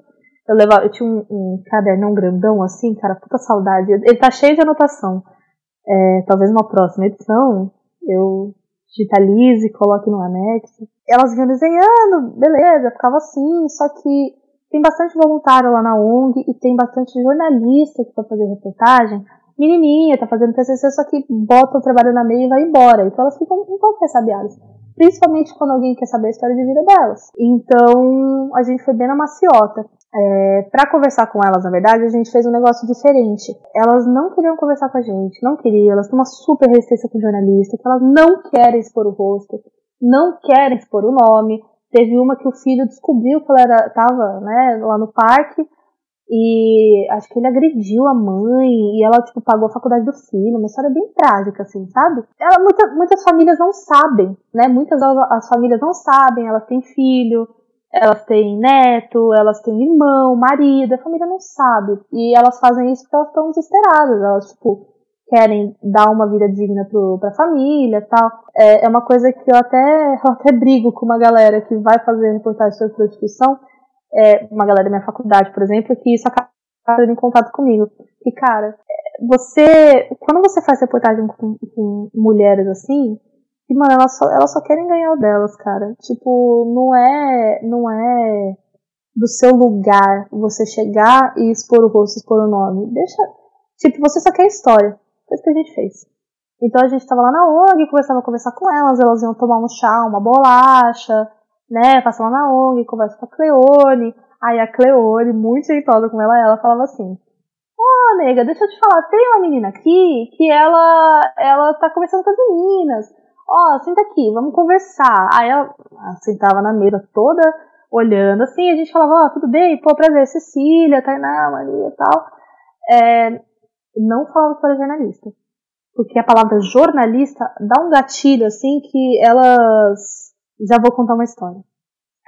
Eu levava, eu tinha um, um cadernão grandão assim, cara, puta saudade. Ele tá cheio de anotação. É, talvez uma próxima edição eu digitalize, coloque no anexo. Elas vinham desenhando, beleza, ficava assim, só que tem bastante voluntário lá na ONG e tem bastante jornalista que vai fazer reportagem. Menininha, tá fazendo TCC, só que bota o trabalho na meia e vai embora. Então elas ficam um pouco ressabiadas. Principalmente quando alguém quer saber a história de vida delas. Então a gente foi bem na maciota. É, para conversar com elas, na verdade, a gente fez um negócio diferente. Elas não queriam conversar com a gente, não queriam, elas têm uma super resistência com jornalista, que elas não querem expor o rosto, não querem expor o nome. Teve uma que o filho descobriu que ela era, tava né, lá no parque e acho que ele agrediu a mãe e ela tipo pagou a faculdade do filho, uma história bem trágica assim, sabe? Ela, muita, muitas famílias não sabem, né? Muitas as famílias não sabem, elas têm filho, elas têm neto, elas têm irmão, marido, a família não sabe. E elas fazem isso porque elas estão desesperadas. Elas, tipo, querem dar uma vida digna pro, pra família tal. É, é uma coisa que eu até, *laughs* eu até brigo com uma galera que vai fazer reportagem sobre prostituição. É, uma galera da minha faculdade, por exemplo, que isso acaba entrando em contato comigo. E, cara, você, quando você faz reportagem com, com mulheres assim, e, mano, elas só, elas só querem ganhar o delas, cara. Tipo, não é. Não é do seu lugar você chegar e expor o rosto, expor o nome. Deixa. Tipo, você só quer história. Foi isso que a gente fez. Então a gente tava lá na ONG, começava a conversar com elas, elas iam tomar um chá, uma bolacha, né? Passa lá na ONG, conversa com a Cleone. Aí a Cleone, muito jeitosa com ela, ela falava assim: Ô, oh, nega, deixa eu te falar, tem uma menina aqui que ela, ela tá conversando com as meninas ó, oh, senta aqui, vamos conversar. Aí ela, sentava na mesa toda, olhando assim, a gente falava, ó, oh, tudo bem? Pô, prazer, Cecília, Tainá, Maria e tal. É, não falava que era jornalista. Porque a palavra jornalista dá um gatilho, assim, que elas... Já vou contar uma história.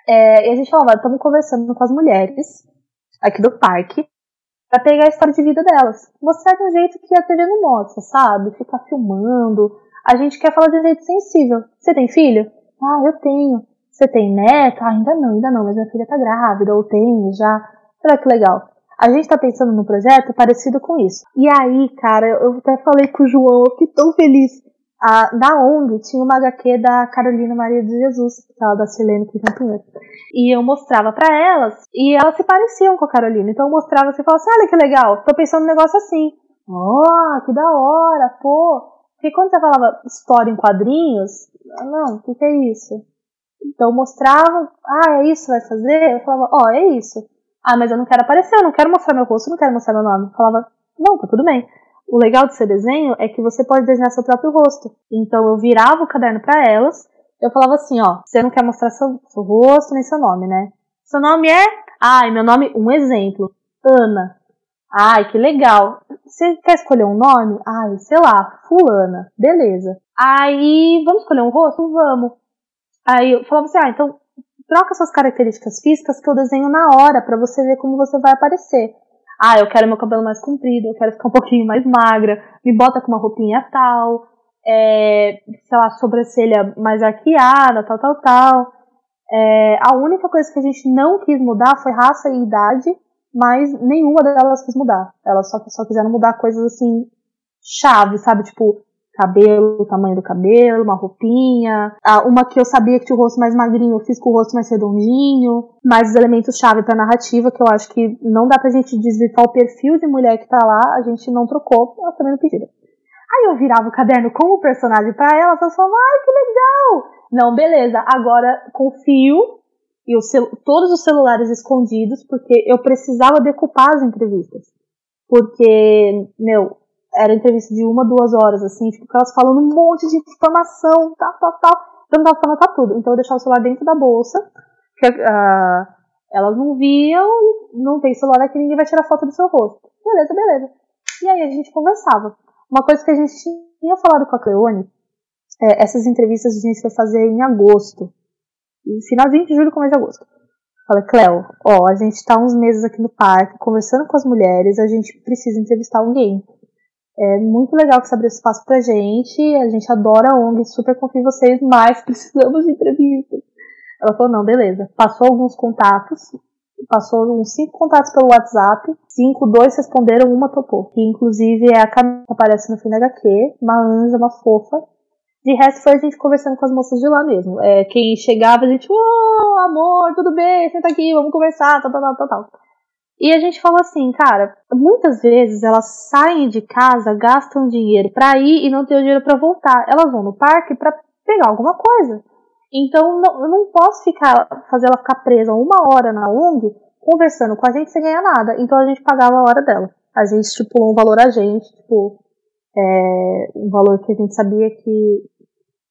É, e a gente falava, estamos conversando com as mulheres aqui do parque para pegar a história de vida delas. Mostrar de um jeito que a TV não mostra, sabe? Ficar filmando, a gente quer falar de um jeito sensível. Você tem filho? Ah, eu tenho. Você tem neto? Ah, ainda não, ainda não, mas minha filha tá grávida, ou tem já. Olha que legal. A gente tá pensando num projeto parecido com isso. E aí, cara, eu até falei com o João, eu fiquei tão feliz. Ah, na ONG tinha uma HQ da Carolina Maria de Jesus, aquela da Silene que Pinheiro. E eu mostrava para elas, e elas se pareciam com a Carolina. Então eu mostrava assim, falava assim, olha que legal, tô pensando num negócio assim. Oh, que da hora, pô. Porque quando você falava história em quadrinhos, não, o que, que, é isso? Então mostrava, ah, é isso vai fazer? Eu falava, ó, oh, é isso. Ah, mas eu não quero aparecer, eu não quero mostrar meu rosto, eu não quero mostrar meu nome. Eu falava, não, tá tudo bem. O legal de ser desenho é que você pode desenhar seu próprio rosto. Então eu virava o caderno para elas, eu falava assim, ó, você não quer mostrar seu, seu rosto nem seu nome, né? Seu nome é? Ai, meu nome, um exemplo, Ana. Ai, que legal. Você quer escolher um nome? Ai, sei lá, fulana. Beleza. Aí, vamos escolher um rosto? Vamos. Aí eu falava assim, ah, então troca suas características físicas que eu desenho na hora para você ver como você vai aparecer. Ah, eu quero meu cabelo mais comprido, eu quero ficar um *laughs* pouquinho mais magra, me bota com uma roupinha tal, é, sei lá, sobrancelha mais arqueada, tal, tal, tal. É, a única coisa que a gente não quis mudar foi raça e idade, mas nenhuma delas quis mudar. Elas só, só quiseram mudar coisas assim, chave, sabe? Tipo, cabelo, tamanho do cabelo, uma roupinha. Ah, uma que eu sabia que tinha o rosto mais magrinho, eu fiz com o rosto mais redondinho. Mas os elementos chave pra narrativa, que eu acho que não dá pra gente desvirtuar o perfil de mulher que tá lá, a gente não trocou, elas também não pediram. Aí eu virava o caderno com o personagem para elas, elas falavam, ai, que legal! Não, beleza, agora confio e todos os celulares escondidos, porque eu precisava decupar as entrevistas. Porque, meu, era entrevista de uma, duas horas, assim, tipo, elas falando um monte de informação, tal, tal, tal. Eu não dava pra anotar tudo. Então eu deixava o celular dentro da bolsa, que uh, elas não viam, não tem celular aqui, ninguém vai tirar foto do seu rosto. Beleza, beleza. E aí a gente conversava. Uma coisa que a gente tinha falado com a Cleone, é, essas entrevistas a gente foi fazer em agosto. Finalzinho de julho, começo de agosto. Falei, Cleo, ó, a gente tá uns meses aqui no parque, conversando com as mulheres, a gente precisa entrevistar alguém. É muito legal que você abriu espaço pra gente, a gente adora a ONG, super confio em vocês, mas *laughs* precisamos de entrevista. Ela falou, não, beleza. Passou alguns contatos, passou uns cinco contatos pelo WhatsApp, cinco, dois responderam, uma topou. Que inclusive é a Camila que aparece no fim da HQ, uma anja, uma fofa. De resto foi a gente conversando com as moças de lá mesmo. É, quem chegava, a gente, ô, oh, amor, tudo bem, senta aqui, vamos conversar, tal, tal, tal, tal, tal. E a gente falou assim, cara, muitas vezes elas saem de casa, gastam dinheiro para ir e não tem o dinheiro para voltar. Elas vão no parque para pegar alguma coisa. Então não, eu não posso ficar fazer ela ficar presa uma hora na ONG conversando com a gente sem ganhar nada. Então a gente pagava a hora dela. A gente estipulou um valor a gente, tipo, é, um valor que a gente sabia que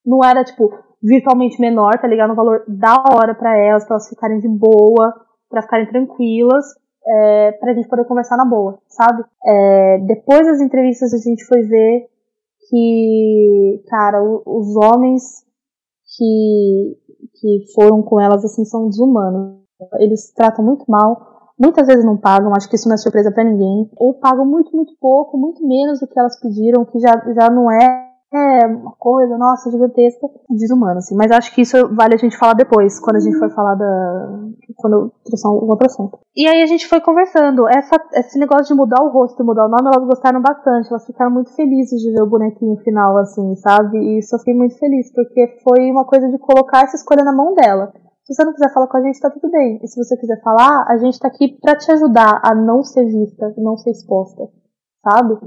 não era tipo virtualmente menor, tá ligado? Um valor da hora para elas, para elas ficarem de boa, para ficarem tranquilas é, pra gente poder conversar na boa, sabe? É, depois das entrevistas a gente foi ver que, cara, os homens que, que foram com elas, assim, são desumanos. Eles tratam muito mal, muitas vezes não pagam, acho que isso não é surpresa para ninguém, ou pagam muito, muito pouco, muito menos do que elas pediram, que já, já não é é uma coisa, nossa, gigantesca, desumana, assim. Mas acho que isso vale a gente falar depois, quando a gente for falar da. quando eu trouxer um outro assunto. E aí a gente foi conversando. Essa, esse negócio de mudar o rosto, mudar o nome, elas gostaram bastante. Elas ficaram muito felizes de ver o bonequinho final, assim, sabe? E isso eu fiquei muito feliz, porque foi uma coisa de colocar essa escolha na mão dela. Se você não quiser falar com a gente, tá tudo bem. E se você quiser falar, a gente tá aqui para te ajudar a não ser vista, não ser exposta, sabe?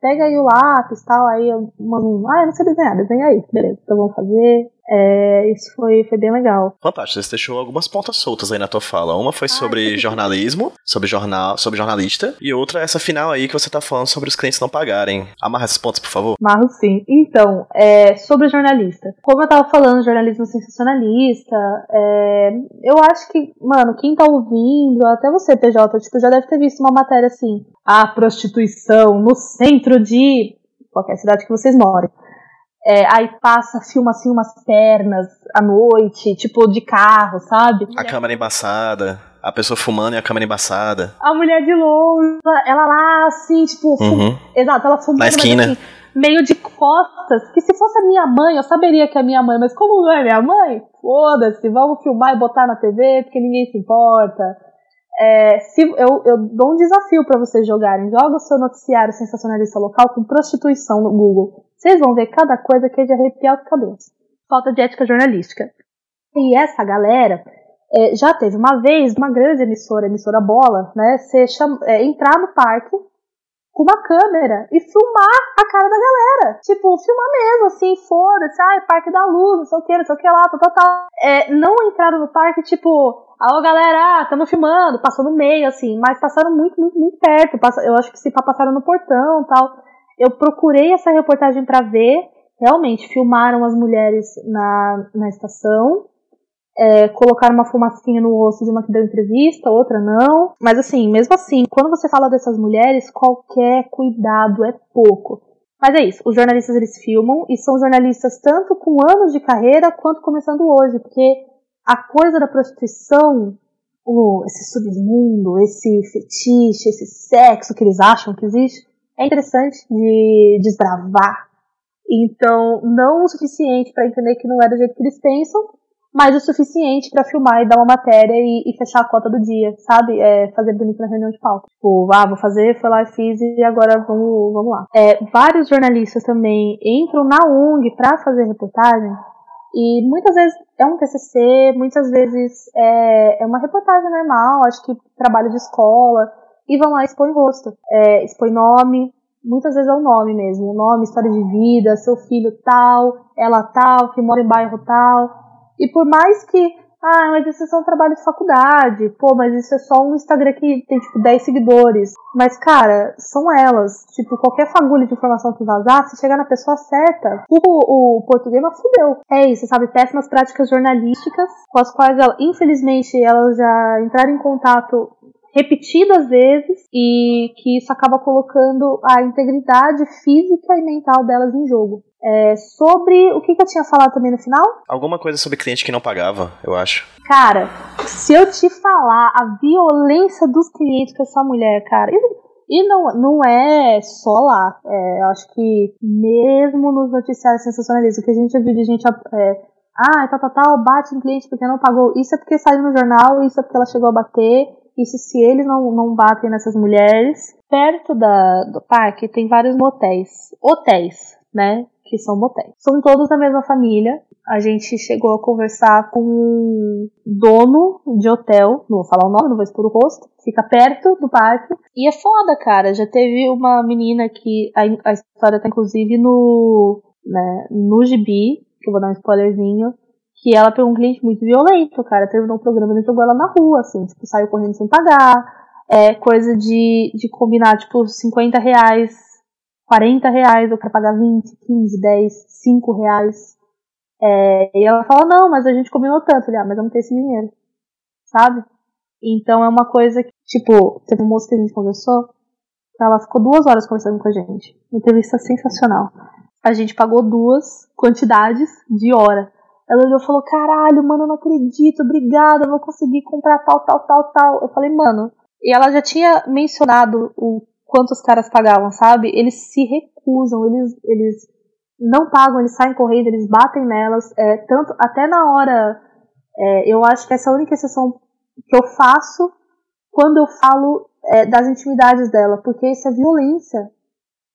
pega aí o lápis tal, aí mando, ah, eu não sei desenhar, desenha aí, beleza, então vamos fazer. É, isso foi, foi bem legal. Fantástico, você deixou algumas pontas soltas aí na tua fala. Uma foi sobre ah, jornalismo, sobre jornal, sobre jornalista, e outra essa final aí que você tá falando sobre os clientes não pagarem. Amarra esses pontos, por favor. Amarro sim. Então, é, sobre jornalista. Como eu tava falando, jornalismo sensacionalista, é, eu acho que, mano, quem tá ouvindo, até você, PJ, tipo, já deve ter visto uma matéria assim, a prostituição no centro de qualquer cidade que vocês morem. É, aí passa, filma assim umas pernas à noite, tipo de carro, sabe? A câmera embaçada. A pessoa fumando e a câmera embaçada. A mulher de longe, ela lá assim, tipo, uhum. exato, ela fumando. Na esquina. Assim, meio de costas, que se fosse a minha mãe, eu saberia que é a minha mãe, mas como não é minha mãe, foda-se, vamos filmar e botar na TV, porque ninguém se importa. É, se, eu, eu dou um desafio para vocês jogarem. Joga o seu noticiário sensacionalista local com prostituição no Google. Vocês vão ver cada coisa que é de arrepiar os cabelos. Falta de ética jornalística. E essa galera é, já teve uma vez uma grande emissora, emissora Bola, né? Chama, é, entrar no parque com uma câmera e filmar a cara da galera. Tipo, filmar mesmo, assim, foda-se, ai, Parque da Luz, não sei o que, não sei o que lá, tal, tal, tal. É, não entraram no parque, tipo, alô galera, ah, filmando, passou no meio, assim, mas passaram muito, muito, muito perto. Eu acho que se passaram no portão tal. Eu procurei essa reportagem para ver. Realmente, filmaram as mulheres na, na estação. É, colocaram uma fumacinha no rosto de uma que deu entrevista, outra não. Mas assim, mesmo assim, quando você fala dessas mulheres, qualquer cuidado é pouco. Mas é isso, os jornalistas eles filmam e são jornalistas tanto com anos de carreira quanto começando hoje, porque a coisa da prostituição, o, esse submundo, esse fetiche, esse sexo que eles acham que existe, é interessante de desbravar. Então, não o suficiente para entender que não é do jeito que eles pensam, mas o suficiente para filmar e dar uma matéria e, e, fechar a cota do dia, sabe? É, fazer bonito na reunião de pauta. Tipo, ah, vou fazer, foi lá e fiz e agora vamos, vamos lá. É, vários jornalistas também entram na ONG para fazer reportagem e muitas vezes é um TCC, muitas vezes é, é uma reportagem normal, acho que trabalho de escola, e vão lá e expõe rosto, é, expõe nome, muitas vezes é o nome mesmo, o nome, história de vida, seu filho tal, ela tal, que mora em bairro tal. E por mais que, ah, mas isso é só um trabalho de faculdade, pô, mas isso é só um Instagram que tem tipo 10 seguidores. Mas, cara, são elas. Tipo, qualquer fagulha de informação que vazar, se chegar na pessoa certa, o, o português não fudeu. É isso, sabe? Péssimas práticas jornalísticas, com as quais, ela, infelizmente, elas já entraram em contato repetidas vezes e que isso acaba colocando a integridade física e mental delas em jogo. É, sobre o que, que eu tinha falado também no final? Alguma coisa sobre cliente que não pagava, eu acho. Cara, se eu te falar a violência dos clientes com essa mulher, cara, e não, não é só lá. É, acho que mesmo nos noticiários sensacionalistas, que a gente viu de gente. É, ah, tal, tal, tal, bate em cliente porque não pagou. Isso é porque saiu no jornal, isso é porque ela chegou a bater. Isso se eles não, não batem nessas mulheres. Perto da, do parque tem vários motéis. Hotéis, né? Que são motéis. São todos da mesma família. A gente chegou a conversar com um dono de hotel. Não vou falar o nome, não vou expor o rosto. Fica perto do parque. E é foda, cara. Já teve uma menina que. A, a história tá inclusive no. Né, no gibi, que eu vou dar um spoilerzinho que ela pegou um cliente muito violento, cara. Terminou o programa e jogou ela na rua, assim, tipo, saiu correndo sem pagar. É coisa de, de combinar, tipo, 50 reais, 40 reais, eu quero pagar 20, 15, 10, 5 reais. É, e ela fala, não, mas a gente combinou tanto. ah, mas eu não tenho esse dinheiro. Sabe? Então é uma coisa que, tipo, teve um moço que a gente conversou, ela ficou duas horas conversando com a gente. Uma entrevista sensacional. A gente pagou duas quantidades de hora. Ela olhou e falou: Caralho, mano, eu não acredito, obrigada, eu vou conseguir comprar tal, tal, tal, tal. Eu falei, mano. E ela já tinha mencionado o quanto os caras pagavam, sabe? Eles se recusam, eles, eles não pagam, eles saem correndo, eles batem nelas. É, tanto Até na hora. É, eu acho que essa é a única exceção que eu faço quando eu falo é, das intimidades dela, porque isso é violência.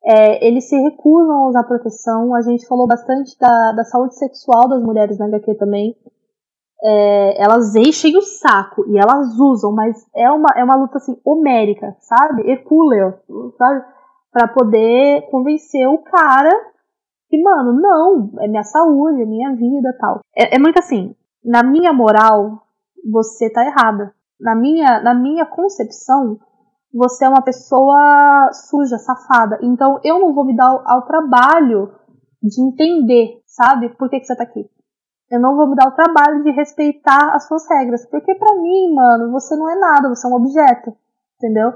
É, eles se recusam a usar proteção. A gente falou bastante da, da saúde sexual das mulheres na HQ também. É, elas enchem o saco e elas usam, mas é uma, é uma luta assim, homérica, sabe? Hercúleo, sabe? Pra poder convencer o cara que, mano, não, é minha saúde, é minha vida tal. É, é muito assim, na minha moral, você tá errada. Na minha, na minha concepção, você é uma pessoa suja, safada. Então eu não vou me dar ao, trabalho de entender, sabe, por que, que você tá aqui. Eu não vou me dar o trabalho de respeitar as suas regras. Porque para mim, mano, você não é nada, você é um objeto. Entendeu?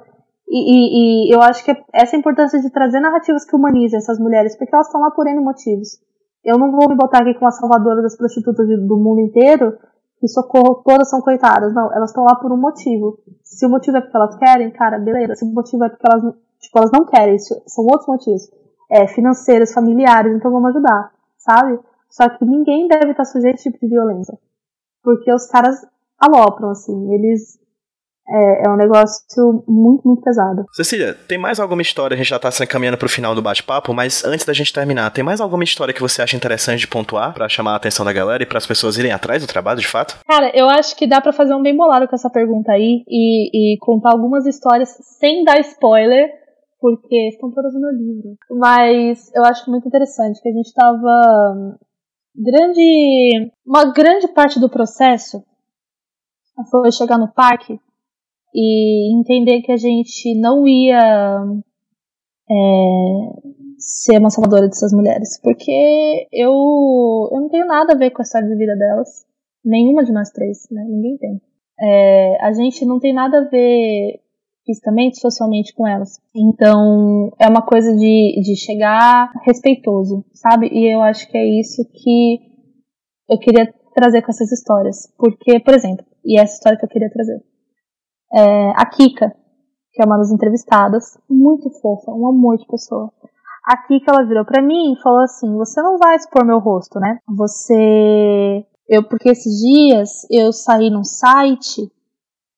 E, e, e eu acho que essa é a importância de trazer narrativas que humanizem essas mulheres, porque elas estão lá por N motivos. Eu não vou me botar aqui com a salvadora das prostitutas do mundo inteiro que socorro todas são coitadas. Não, elas estão lá por um motivo. Se o motivo é porque elas querem, cara, beleza. Se o motivo é porque elas, tipo, elas não querem, isso são outros motivos. É, financeiros, familiares, então vamos ajudar, sabe? Só que ninguém deve estar sujeito a esse tipo de violência. Porque os caras alopram, assim, eles é, é um negócio muito, muito pesado. Cecília, tem mais alguma história? A gente já tá se encaminhando pro final do bate-papo, mas antes da gente terminar, tem mais alguma história que você acha interessante de pontuar para chamar a atenção da galera e para as pessoas irem atrás do trabalho, de fato? Cara, eu acho que dá para fazer um bem bolado com essa pergunta aí e, e contar algumas histórias sem dar spoiler, porque estão todas no meu livro. Mas eu acho muito interessante que a gente tava grande uma grande parte do processo foi chegar no parque e entender que a gente não ia é, ser uma salvadora dessas mulheres, porque eu, eu não tenho nada a ver com a história de vida delas, nenhuma de nós três, né? Ninguém tem. É, a gente não tem nada a ver fisicamente, socialmente com elas. Então, é uma coisa de, de chegar respeitoso, sabe? E eu acho que é isso que eu queria trazer com essas histórias. Porque, por exemplo, e essa história que eu queria trazer é, a Kika, que é uma das entrevistadas, muito fofa, um amor de pessoa. A Kika, ela virou para mim e falou assim: Você não vai expor meu rosto, né? Você. Eu, porque esses dias eu saí num site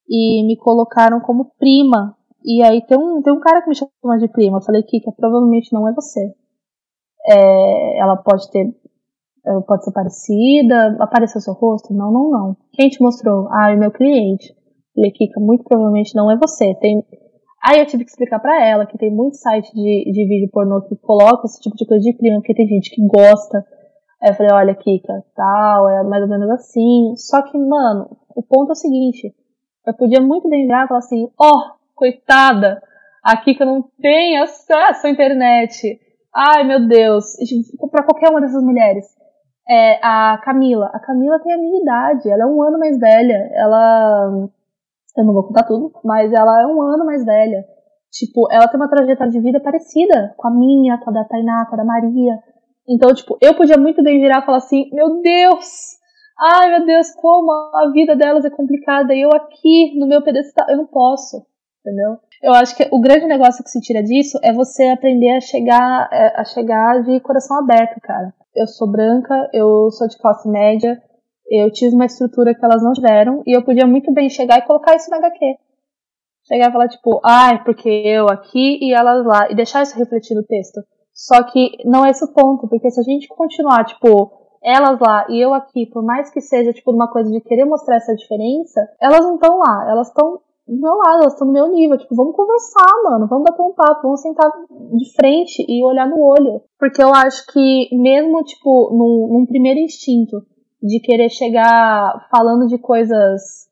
e me colocaram como prima. E aí tem um, tem um cara que me chama de prima. Eu falei, Kika, provavelmente não é você. É, ela pode ter. Ela pode ser parecida, apareceu seu rosto? Não, não, não. Quem te mostrou? Ah, é meu cliente. Falei, Kika, muito provavelmente não é você. Tem... Aí eu tive que explicar para ela que tem muito site de, de vídeo pornô que coloca esse tipo de coisa de prima, porque tem gente que gosta. Aí eu falei, olha, Kika, tal, é mais ou menos assim. Só que, mano, o ponto é o seguinte. Eu podia muito bem virar e falar assim, ó, oh, coitada, a Kika não tem acesso à internet. Ai, meu Deus. Pra qualquer uma dessas mulheres. É, a Camila. A Camila tem a minha idade. Ela é um ano mais velha. Ela Eu não vou contar tudo, mas ela é um ano mais velha. Tipo, ela tem uma trajetória de vida parecida com a minha, com a da Tainá, com a da Maria. Então, tipo, eu podia muito bem virar e falar assim: Meu Deus, ai meu Deus, como a vida delas é complicada. E eu aqui no meu pedestal, eu não posso, entendeu? Eu acho que o grande negócio que se tira disso é você aprender a chegar, é, a chegar de coração aberto, cara. Eu sou branca, eu sou de classe média, eu tive uma estrutura que elas não tiveram, e eu podia muito bem chegar e colocar isso na HQ. Chegar e falar, tipo, ah, porque eu aqui e elas lá, e deixar isso refletir no texto. Só que não é esse o ponto, porque se a gente continuar, tipo, elas lá e eu aqui, por mais que seja, tipo, uma coisa de querer mostrar essa diferença, elas não estão lá, elas estão do meu lado, elas estão no meu nível. Tipo, vamos conversar, mano. Vamos bater um papo, vamos sentar de frente e olhar no olho. Porque eu acho que, mesmo, tipo, num, num primeiro instinto de querer chegar falando de coisas.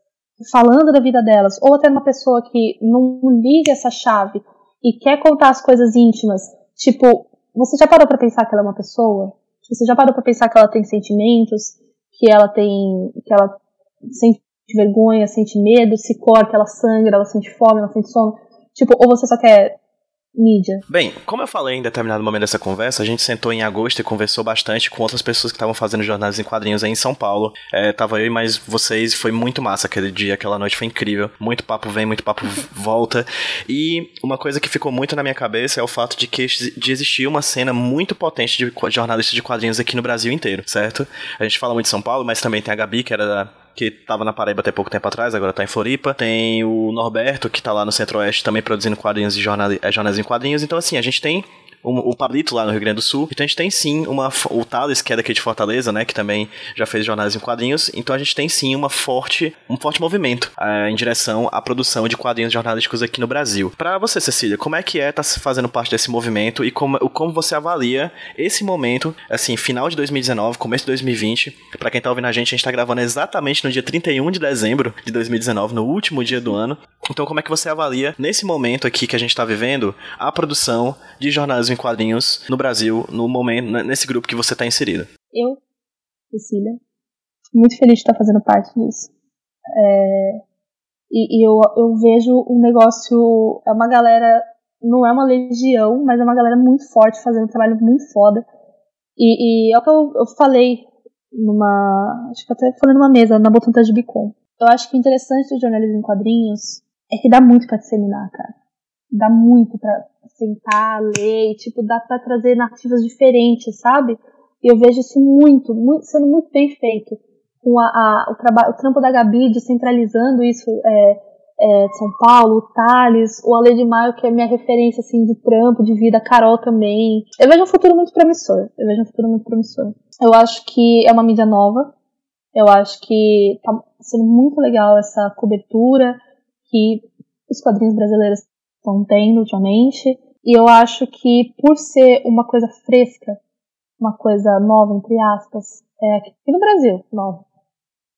falando da vida delas, ou até uma pessoa que não liga essa chave e quer contar as coisas íntimas, tipo, você já parou para pensar que ela é uma pessoa? Você já parou para pensar que ela tem sentimentos, que ela tem, que ela sente vergonha, sente medo, se corta, ela sangra, ela sente fome, ela sente sono. Tipo, ou você só quer mídia. Bem, como eu falei em determinado momento dessa conversa, a gente sentou em agosto e conversou bastante com outras pessoas que estavam fazendo jornais em quadrinhos aí em São Paulo. É, tava eu e mais vocês, foi muito massa aquele dia, aquela noite foi incrível. Muito papo vem, muito papo *laughs* volta. E uma coisa que ficou muito na minha cabeça é o fato de que de existir uma cena muito potente de jornalistas de quadrinhos aqui no Brasil inteiro, certo? A gente fala muito de São Paulo, mas também tem a Gabi, que era da que tava na Paraíba até pouco tempo atrás, agora tá em Floripa. Tem o Norberto, que tá lá no Centro-Oeste também produzindo quadrinhos e jornais, é, jornais em quadrinhos. Então, assim, a gente tem o, Pablito lá no Rio Grande do Sul. Então a gente tem sim uma. O Thales, que é daqui de Fortaleza, né? Que também já fez jornais em quadrinhos. Então a gente tem sim uma forte, um forte movimento é, em direção à produção de quadrinhos jornalísticos aqui no Brasil. Para você, Cecília, como é que é estar tá fazendo parte desse movimento e como, como você avalia esse momento, assim, final de 2019, começo de 2020? Para quem tá ouvindo a gente, a gente tá gravando exatamente no dia 31 de dezembro de 2019, no último dia do ano. Então, como é que você avalia, nesse momento aqui que a gente tá vivendo, a produção de jornais em quadrinhos no Brasil, no momento, nesse grupo que você está inserida? Eu, Cecília, muito feliz de estar fazendo parte disso. É, e, e eu, eu vejo um negócio, é uma galera, não é uma legião, mas é uma galera muito forte, fazendo um trabalho muito foda. E, e é o que eu, eu falei numa. Acho que até falei numa mesa, na Botanta de Bicom. Eu acho que o interessante do jornalismo em quadrinhos é que dá muito para disseminar, cara. Dá muito para sentar, ler, e, tipo, dá pra trazer narrativas diferentes, sabe? E eu vejo isso muito, muito sendo muito bem feito. Com a, a o, o trampo da Gabi descentralizando isso, é, é, São Paulo, Thales, o Ale de Maio, que é minha referência, assim, de trampo, de vida, a Carol também. Eu vejo um futuro muito promissor. Eu vejo um futuro muito promissor. Eu acho que é uma mídia nova. Eu acho que tá sendo muito legal essa cobertura que os quadrinhos brasileiros estão tendo ultimamente. E eu acho que por ser uma coisa fresca, uma coisa nova, entre aspas, é aqui no Brasil, nova.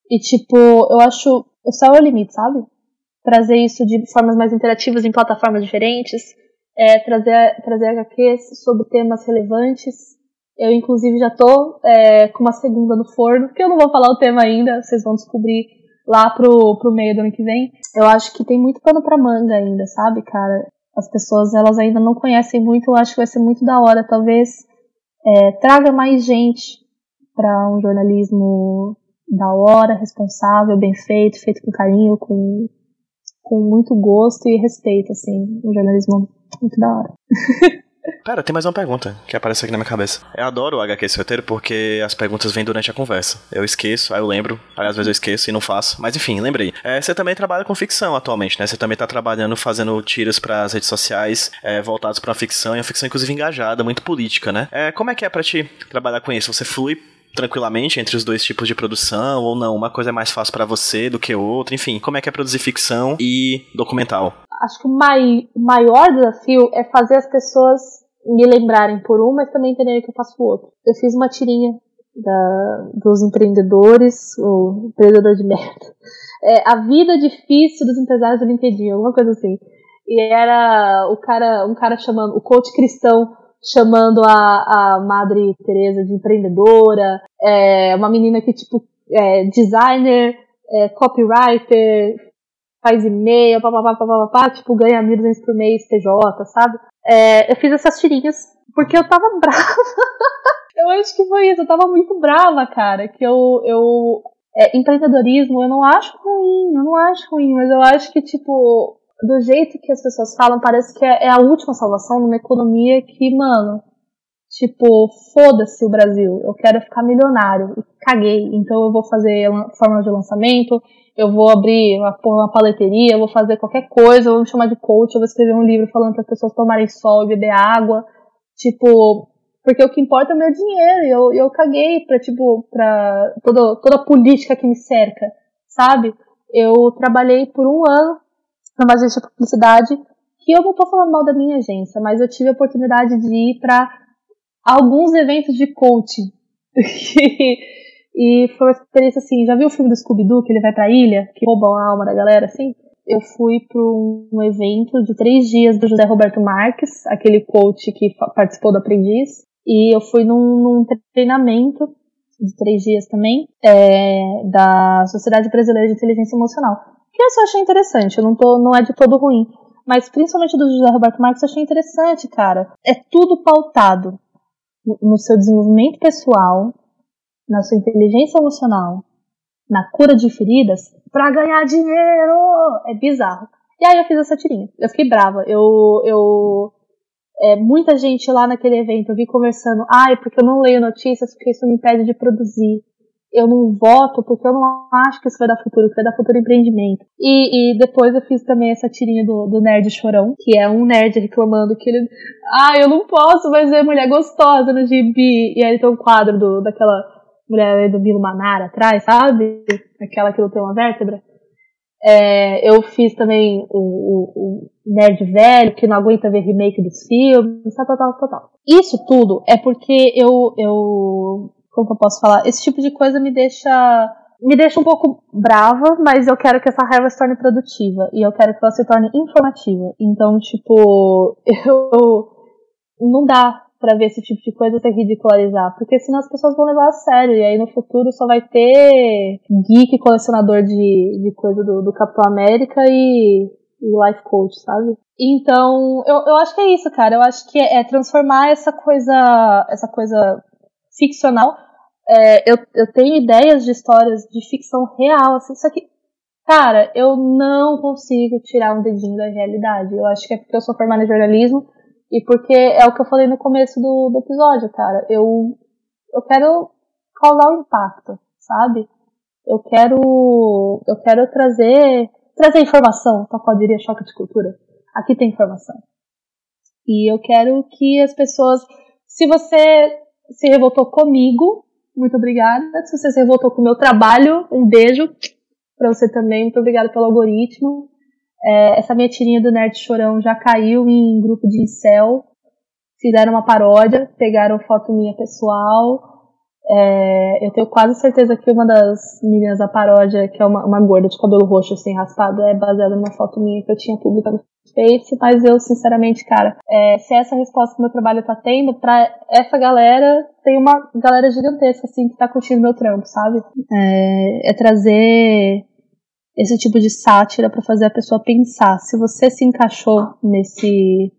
E tipo, eu acho o céu é o limite, sabe? Trazer isso de formas mais interativas em plataformas diferentes, é, trazer, trazer HQs sobre temas relevantes. Eu, inclusive, já tô é, com uma segunda no forno, que eu não vou falar o tema ainda, vocês vão descobrir lá pro, pro meio do ano que vem. Eu acho que tem muito pano pra manga ainda, sabe, cara? as pessoas elas ainda não conhecem muito, eu acho que vai ser muito da hora, talvez é, traga mais gente para um jornalismo da hora, responsável, bem feito, feito com carinho, com, com muito gosto e respeito, assim, um jornalismo muito da hora. *laughs* Pera, tem mais uma pergunta que apareceu aqui na minha cabeça. Eu adoro o HQ esse roteiro porque as perguntas vêm durante a conversa. Eu esqueço, aí eu lembro, aí às vezes eu esqueço e não faço. Mas enfim, lembrei. É, você também trabalha com ficção atualmente, né? Você também tá trabalhando, fazendo tiras para as redes sociais é, voltados para ficção, e uma ficção inclusive engajada, muito política, né? É, como é que é para ti trabalhar com isso? Você flui tranquilamente entre os dois tipos de produção ou não? Uma coisa é mais fácil para você do que outra? Enfim, como é que é produzir ficção e documental? Acho que o mai maior desafio é fazer as pessoas me lembrarem por um, mas também entenderem que eu faço o outro. Eu fiz uma tirinha da, dos empreendedores, o empreendedor de merda. É, a vida difícil dos empresários do LinkedIn, alguma coisa assim. E era o cara, um cara chamando, o coach cristão chamando a, a Madre Teresa de empreendedora, é, uma menina que, tipo, é designer, é, copywriter, faz e-mail, papapá, papapá, tipo, ganha mil por mês, PJ, sabe? É, eu fiz essas tirinhas porque eu tava *laughs* brava. eu acho que foi isso, eu tava muito brava, cara, que eu, eu é, empreendedorismo eu não acho ruim, eu não acho ruim, mas eu acho que, tipo, do jeito que as pessoas falam, parece que é, é a última salvação numa economia que, mano, tipo, foda-se o Brasil, eu quero ficar milionário, caguei, então eu vou fazer forma de lançamento, eu vou abrir uma, uma paleteria, eu vou fazer qualquer coisa, eu vou me chamar de coach, eu vou escrever um livro falando para as pessoas tomarem sol e beber água, tipo, porque o que importa é o meu dinheiro, e eu, eu caguei pra, tipo, pra toda, toda a política que me cerca, sabe? Eu trabalhei por um ano agência de publicidade, que eu não tô falando mal da minha agência, mas eu tive a oportunidade de ir para alguns eventos de coaching. *laughs* e foi uma experiência assim, já viu o filme do Scooby-Doo, que ele vai pra ilha, que rouba a alma da galera, assim? Eu fui para um evento de três dias do José Roberto Marques, aquele coach que participou do Aprendiz, e eu fui num, num treinamento de três dias também, é, da Sociedade Brasileira de Inteligência Emocional. Que eu achei interessante, eu não, tô, não é de todo ruim. Mas principalmente do José Roberto Marques eu achei interessante, cara. É tudo pautado no seu desenvolvimento pessoal, na sua inteligência emocional, na cura de feridas, para ganhar dinheiro! É bizarro. E aí eu fiz essa tirinha. Eu fiquei brava. Eu, eu é, muita gente lá naquele evento, eu vi conversando, ai, porque eu não leio notícias, porque isso me impede de produzir. Eu não voto porque eu não acho que isso vai dar futuro, que vai dar futuro empreendimento. E, e depois eu fiz também essa tirinha do, do nerd chorão, que é um nerd reclamando que ele. Ah, eu não posso mais ver mulher gostosa no gibi. E aí tem um quadro do, daquela mulher do Milo Manara atrás, sabe? Aquela que não tem uma vértebra. É, eu fiz também o, o, o, nerd velho que não aguenta ver remake dos filmes, tal, tal, tal, tal. Isso tudo é porque eu, eu, como que eu posso falar? Esse tipo de coisa me deixa, me deixa um pouco brava, mas eu quero que essa raiva se torne produtiva e eu quero que ela se torne informativa. Então, tipo, *laughs* eu não dá para ver esse tipo de coisa sem ridicularizar, porque senão as pessoas vão levar a sério, e aí no futuro só vai ter geek colecionador de, de coisa do, do Capitão América e, e life coach, sabe? Então, eu, eu acho que é isso, cara. Eu acho que é, é transformar essa coisa, essa coisa ficcional. É, eu, eu tenho ideias de histórias de ficção real, assim, só que, cara, eu não consigo tirar um dedinho da realidade. Eu acho que é porque eu sou formada em jornalismo, e porque é o que eu falei no começo do, do episódio, cara. Eu, eu quero causar um impacto, sabe? Eu quero, eu quero trazer, trazer informação, tal qual diria choque de cultura. Aqui tem informação. E eu quero que as pessoas, se você se revoltou comigo, muito obrigada. Se você se revoltou com o meu trabalho, um beijo para você também. Muito obrigada pelo algoritmo. É, essa minha tirinha do Nerd Chorão já caiu em grupo de incel. Fizeram uma paródia, pegaram foto minha pessoal. É, eu tenho quase certeza que uma das meninas da paródia, que é uma, uma gorda de cabelo roxo assim raspado, é baseada numa foto minha que eu tinha publicado no Face, mas eu, sinceramente, cara, é, se essa resposta que meu trabalho tá tendo, pra essa galera, tem uma galera gigantesca, assim, que tá curtindo meu trampo, sabe? É, é trazer esse tipo de sátira para fazer a pessoa pensar. Se você se encaixou nesse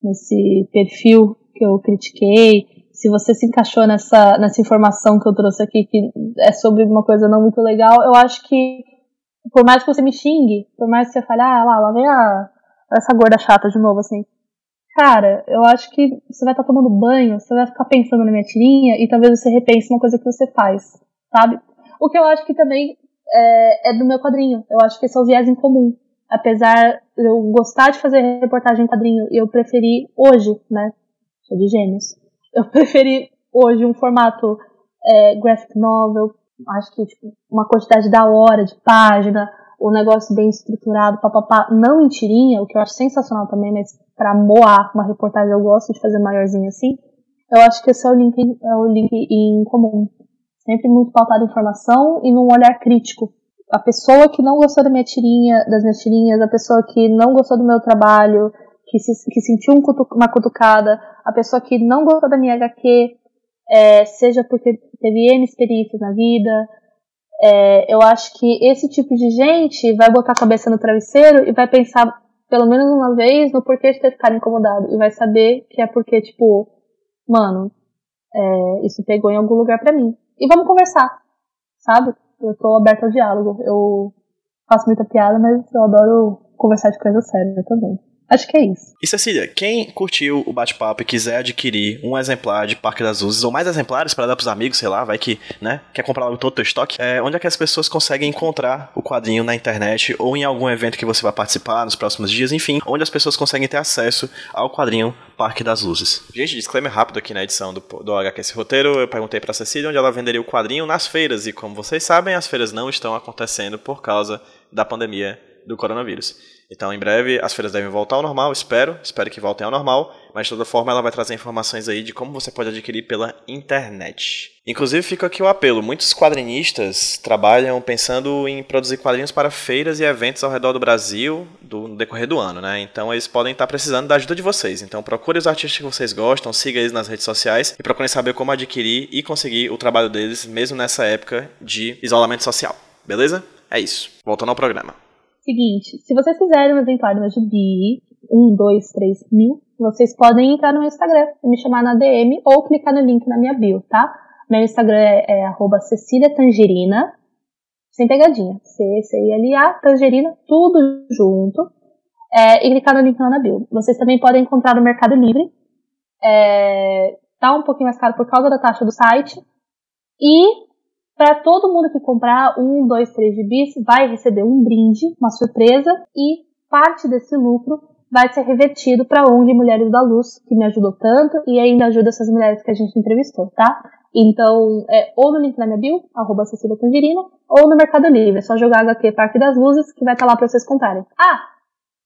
nesse perfil que eu critiquei, se você se encaixou nessa nessa informação que eu trouxe aqui que é sobre uma coisa não muito legal, eu acho que por mais que você me xingue, por mais que você fale, ah, lá, lá vem a, essa gorda chata de novo, assim. Cara, eu acho que você vai estar tá tomando banho, você vai ficar pensando na minha tirinha e talvez você repense uma coisa que você faz, sabe? O que eu acho que também é, é do meu quadrinho. Eu acho que esse é o viés em comum. Apesar eu gostar de fazer reportagem em quadrinho, eu preferi hoje, né? Sou de gêmeos. Eu *laughs* preferi hoje um formato é, graphic novel. Acho que tipo, uma quantidade da hora de página, um negócio bem estruturado, papapá. Não em tirinha, o que eu acho sensacional também, mas para moar uma reportagem eu gosto de fazer maiorzinho assim. Eu acho que esse é o link, é o link em comum sempre muito pautada em informação e num olhar crítico. A pessoa que não gostou da minha tirinha, das minhas tirinhas, a pessoa que não gostou do meu trabalho, que, se, que sentiu um cutu, uma cutucada, a pessoa que não gostou da minha HQ, é, seja porque teve N experiências na vida, É, eu acho que esse tipo de gente vai botar a cabeça no travesseiro e vai pensar pelo menos uma vez no porquê de ter ficado incomodado. E vai saber que é porque, tipo, mano, é, isso pegou em algum lugar para mim. E vamos conversar, sabe? Eu tô aberta ao diálogo. Eu faço muita piada, mas eu adoro conversar de coisa séria também. Acho que é isso. E Cecília, quem curtiu o bate-papo e quiser adquirir um exemplar de Parque das Luzes, ou mais exemplares para dar pros amigos, sei lá, vai que, né, quer comprar logo todo o teu estoque, é, onde é que as pessoas conseguem encontrar o quadrinho na internet ou em algum evento que você vai participar nos próximos dias, enfim, onde as pessoas conseguem ter acesso ao quadrinho Parque das Luzes. Gente, disclaimer rápido aqui na edição do, do HQS Roteiro, eu perguntei pra Cecília onde ela venderia o quadrinho nas feiras, e como vocês sabem, as feiras não estão acontecendo por causa da pandemia do coronavírus. Então, em breve, as feiras devem voltar ao normal, espero, espero que voltem ao normal, mas de toda forma ela vai trazer informações aí de como você pode adquirir pela internet. Inclusive, fica aqui o apelo: muitos quadrinistas trabalham pensando em produzir quadrinhos para feiras e eventos ao redor do Brasil do, no decorrer do ano, né? Então, eles podem estar precisando da ajuda de vocês. Então, procure os artistas que vocês gostam, siga eles nas redes sociais e procure saber como adquirir e conseguir o trabalho deles, mesmo nessa época de isolamento social. Beleza? É isso. Voltando ao programa. Seguinte, se vocês quiserem um exemplar meu gibi, um, dois, três mil, vocês podem entrar no meu Instagram e me chamar na DM ou clicar no link na minha bio, tá? Meu Instagram é, é arroba Cecília Tangerina, sem pegadinha. C-C-I-L-A, Tangerina, tudo junto. É, e clicar no link lá na bio. Vocês também podem encontrar no Mercado Livre. É, tá um pouquinho mais caro por causa da taxa do site. E para todo mundo que comprar um, dois, três gibis, vai receber um brinde, uma surpresa, e parte desse lucro vai ser revertido para a ONG Mulheres da Luz, que me ajudou tanto e ainda ajuda essas mulheres que a gente entrevistou, tá? Então, é ou no link na minha bio, arroba Cecília Tangerina, ou no Mercado Livre. É só jogar HQ Parque das Luzes, que vai estar tá lá para vocês comprarem. Ah!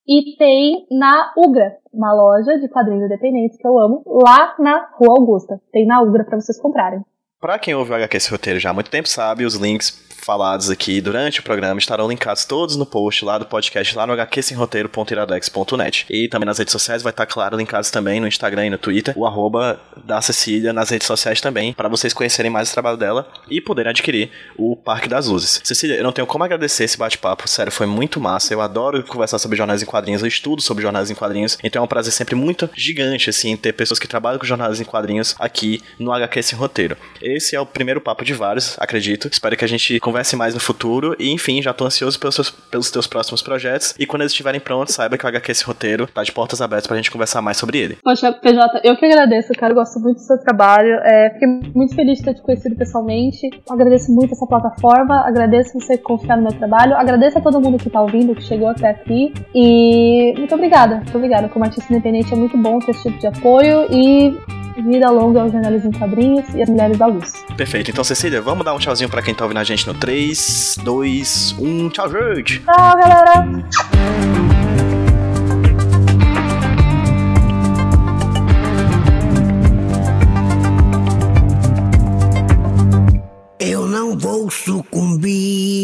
E tem na Ugra, uma loja de quadrinhos independentes que eu amo, lá na Rua Augusta. Tem na Ugra para vocês comprarem. Pra quem ouve o HQ esse roteiro já há muito tempo sabe, os links falados aqui durante o programa estarão linkados todos no post lá do podcast, lá no hqsemroteiro.iradex.net. E também nas redes sociais vai estar, claro, linkados também no Instagram e no Twitter, o arroba da Cecília nas redes sociais também, para vocês conhecerem mais o trabalho dela e poderem adquirir o Parque das Luzes. Cecília, eu não tenho como agradecer esse bate-papo, sério, foi muito massa. Eu adoro conversar sobre jornais em quadrinhos, eu estudo sobre jornais em quadrinhos, então é um prazer sempre muito gigante, assim, ter pessoas que trabalham com jornais em quadrinhos aqui no HQ Sem Roteiro. Esse é o primeiro papo de vários, acredito. Espero que a gente converse mais no futuro. E enfim, já tô ansioso pelos, seus, pelos teus próximos projetos. E quando eles estiverem prontos, saiba que o HQ esse roteiro tá de portas abertas pra gente conversar mais sobre ele. Poxa, PJ, eu que agradeço, cara. Eu gosto muito do seu trabalho. É, fiquei muito feliz de ter te conhecido pessoalmente. Agradeço muito essa plataforma. Agradeço você confiar no meu trabalho. Agradeço a todo mundo que tá ouvindo, que chegou até aqui. E muito obrigada. Muito obrigada. Como artista independente é muito bom ter esse tipo de apoio. E Vida longa aos jornalismo em quadrinhos e as mulheres da luz. Perfeito. Então, Cecília, vamos dar um tchauzinho pra quem tá ouvindo a gente no 3, 2, 1. Tchau, gente! Tchau, galera! Eu não vou sucumbir.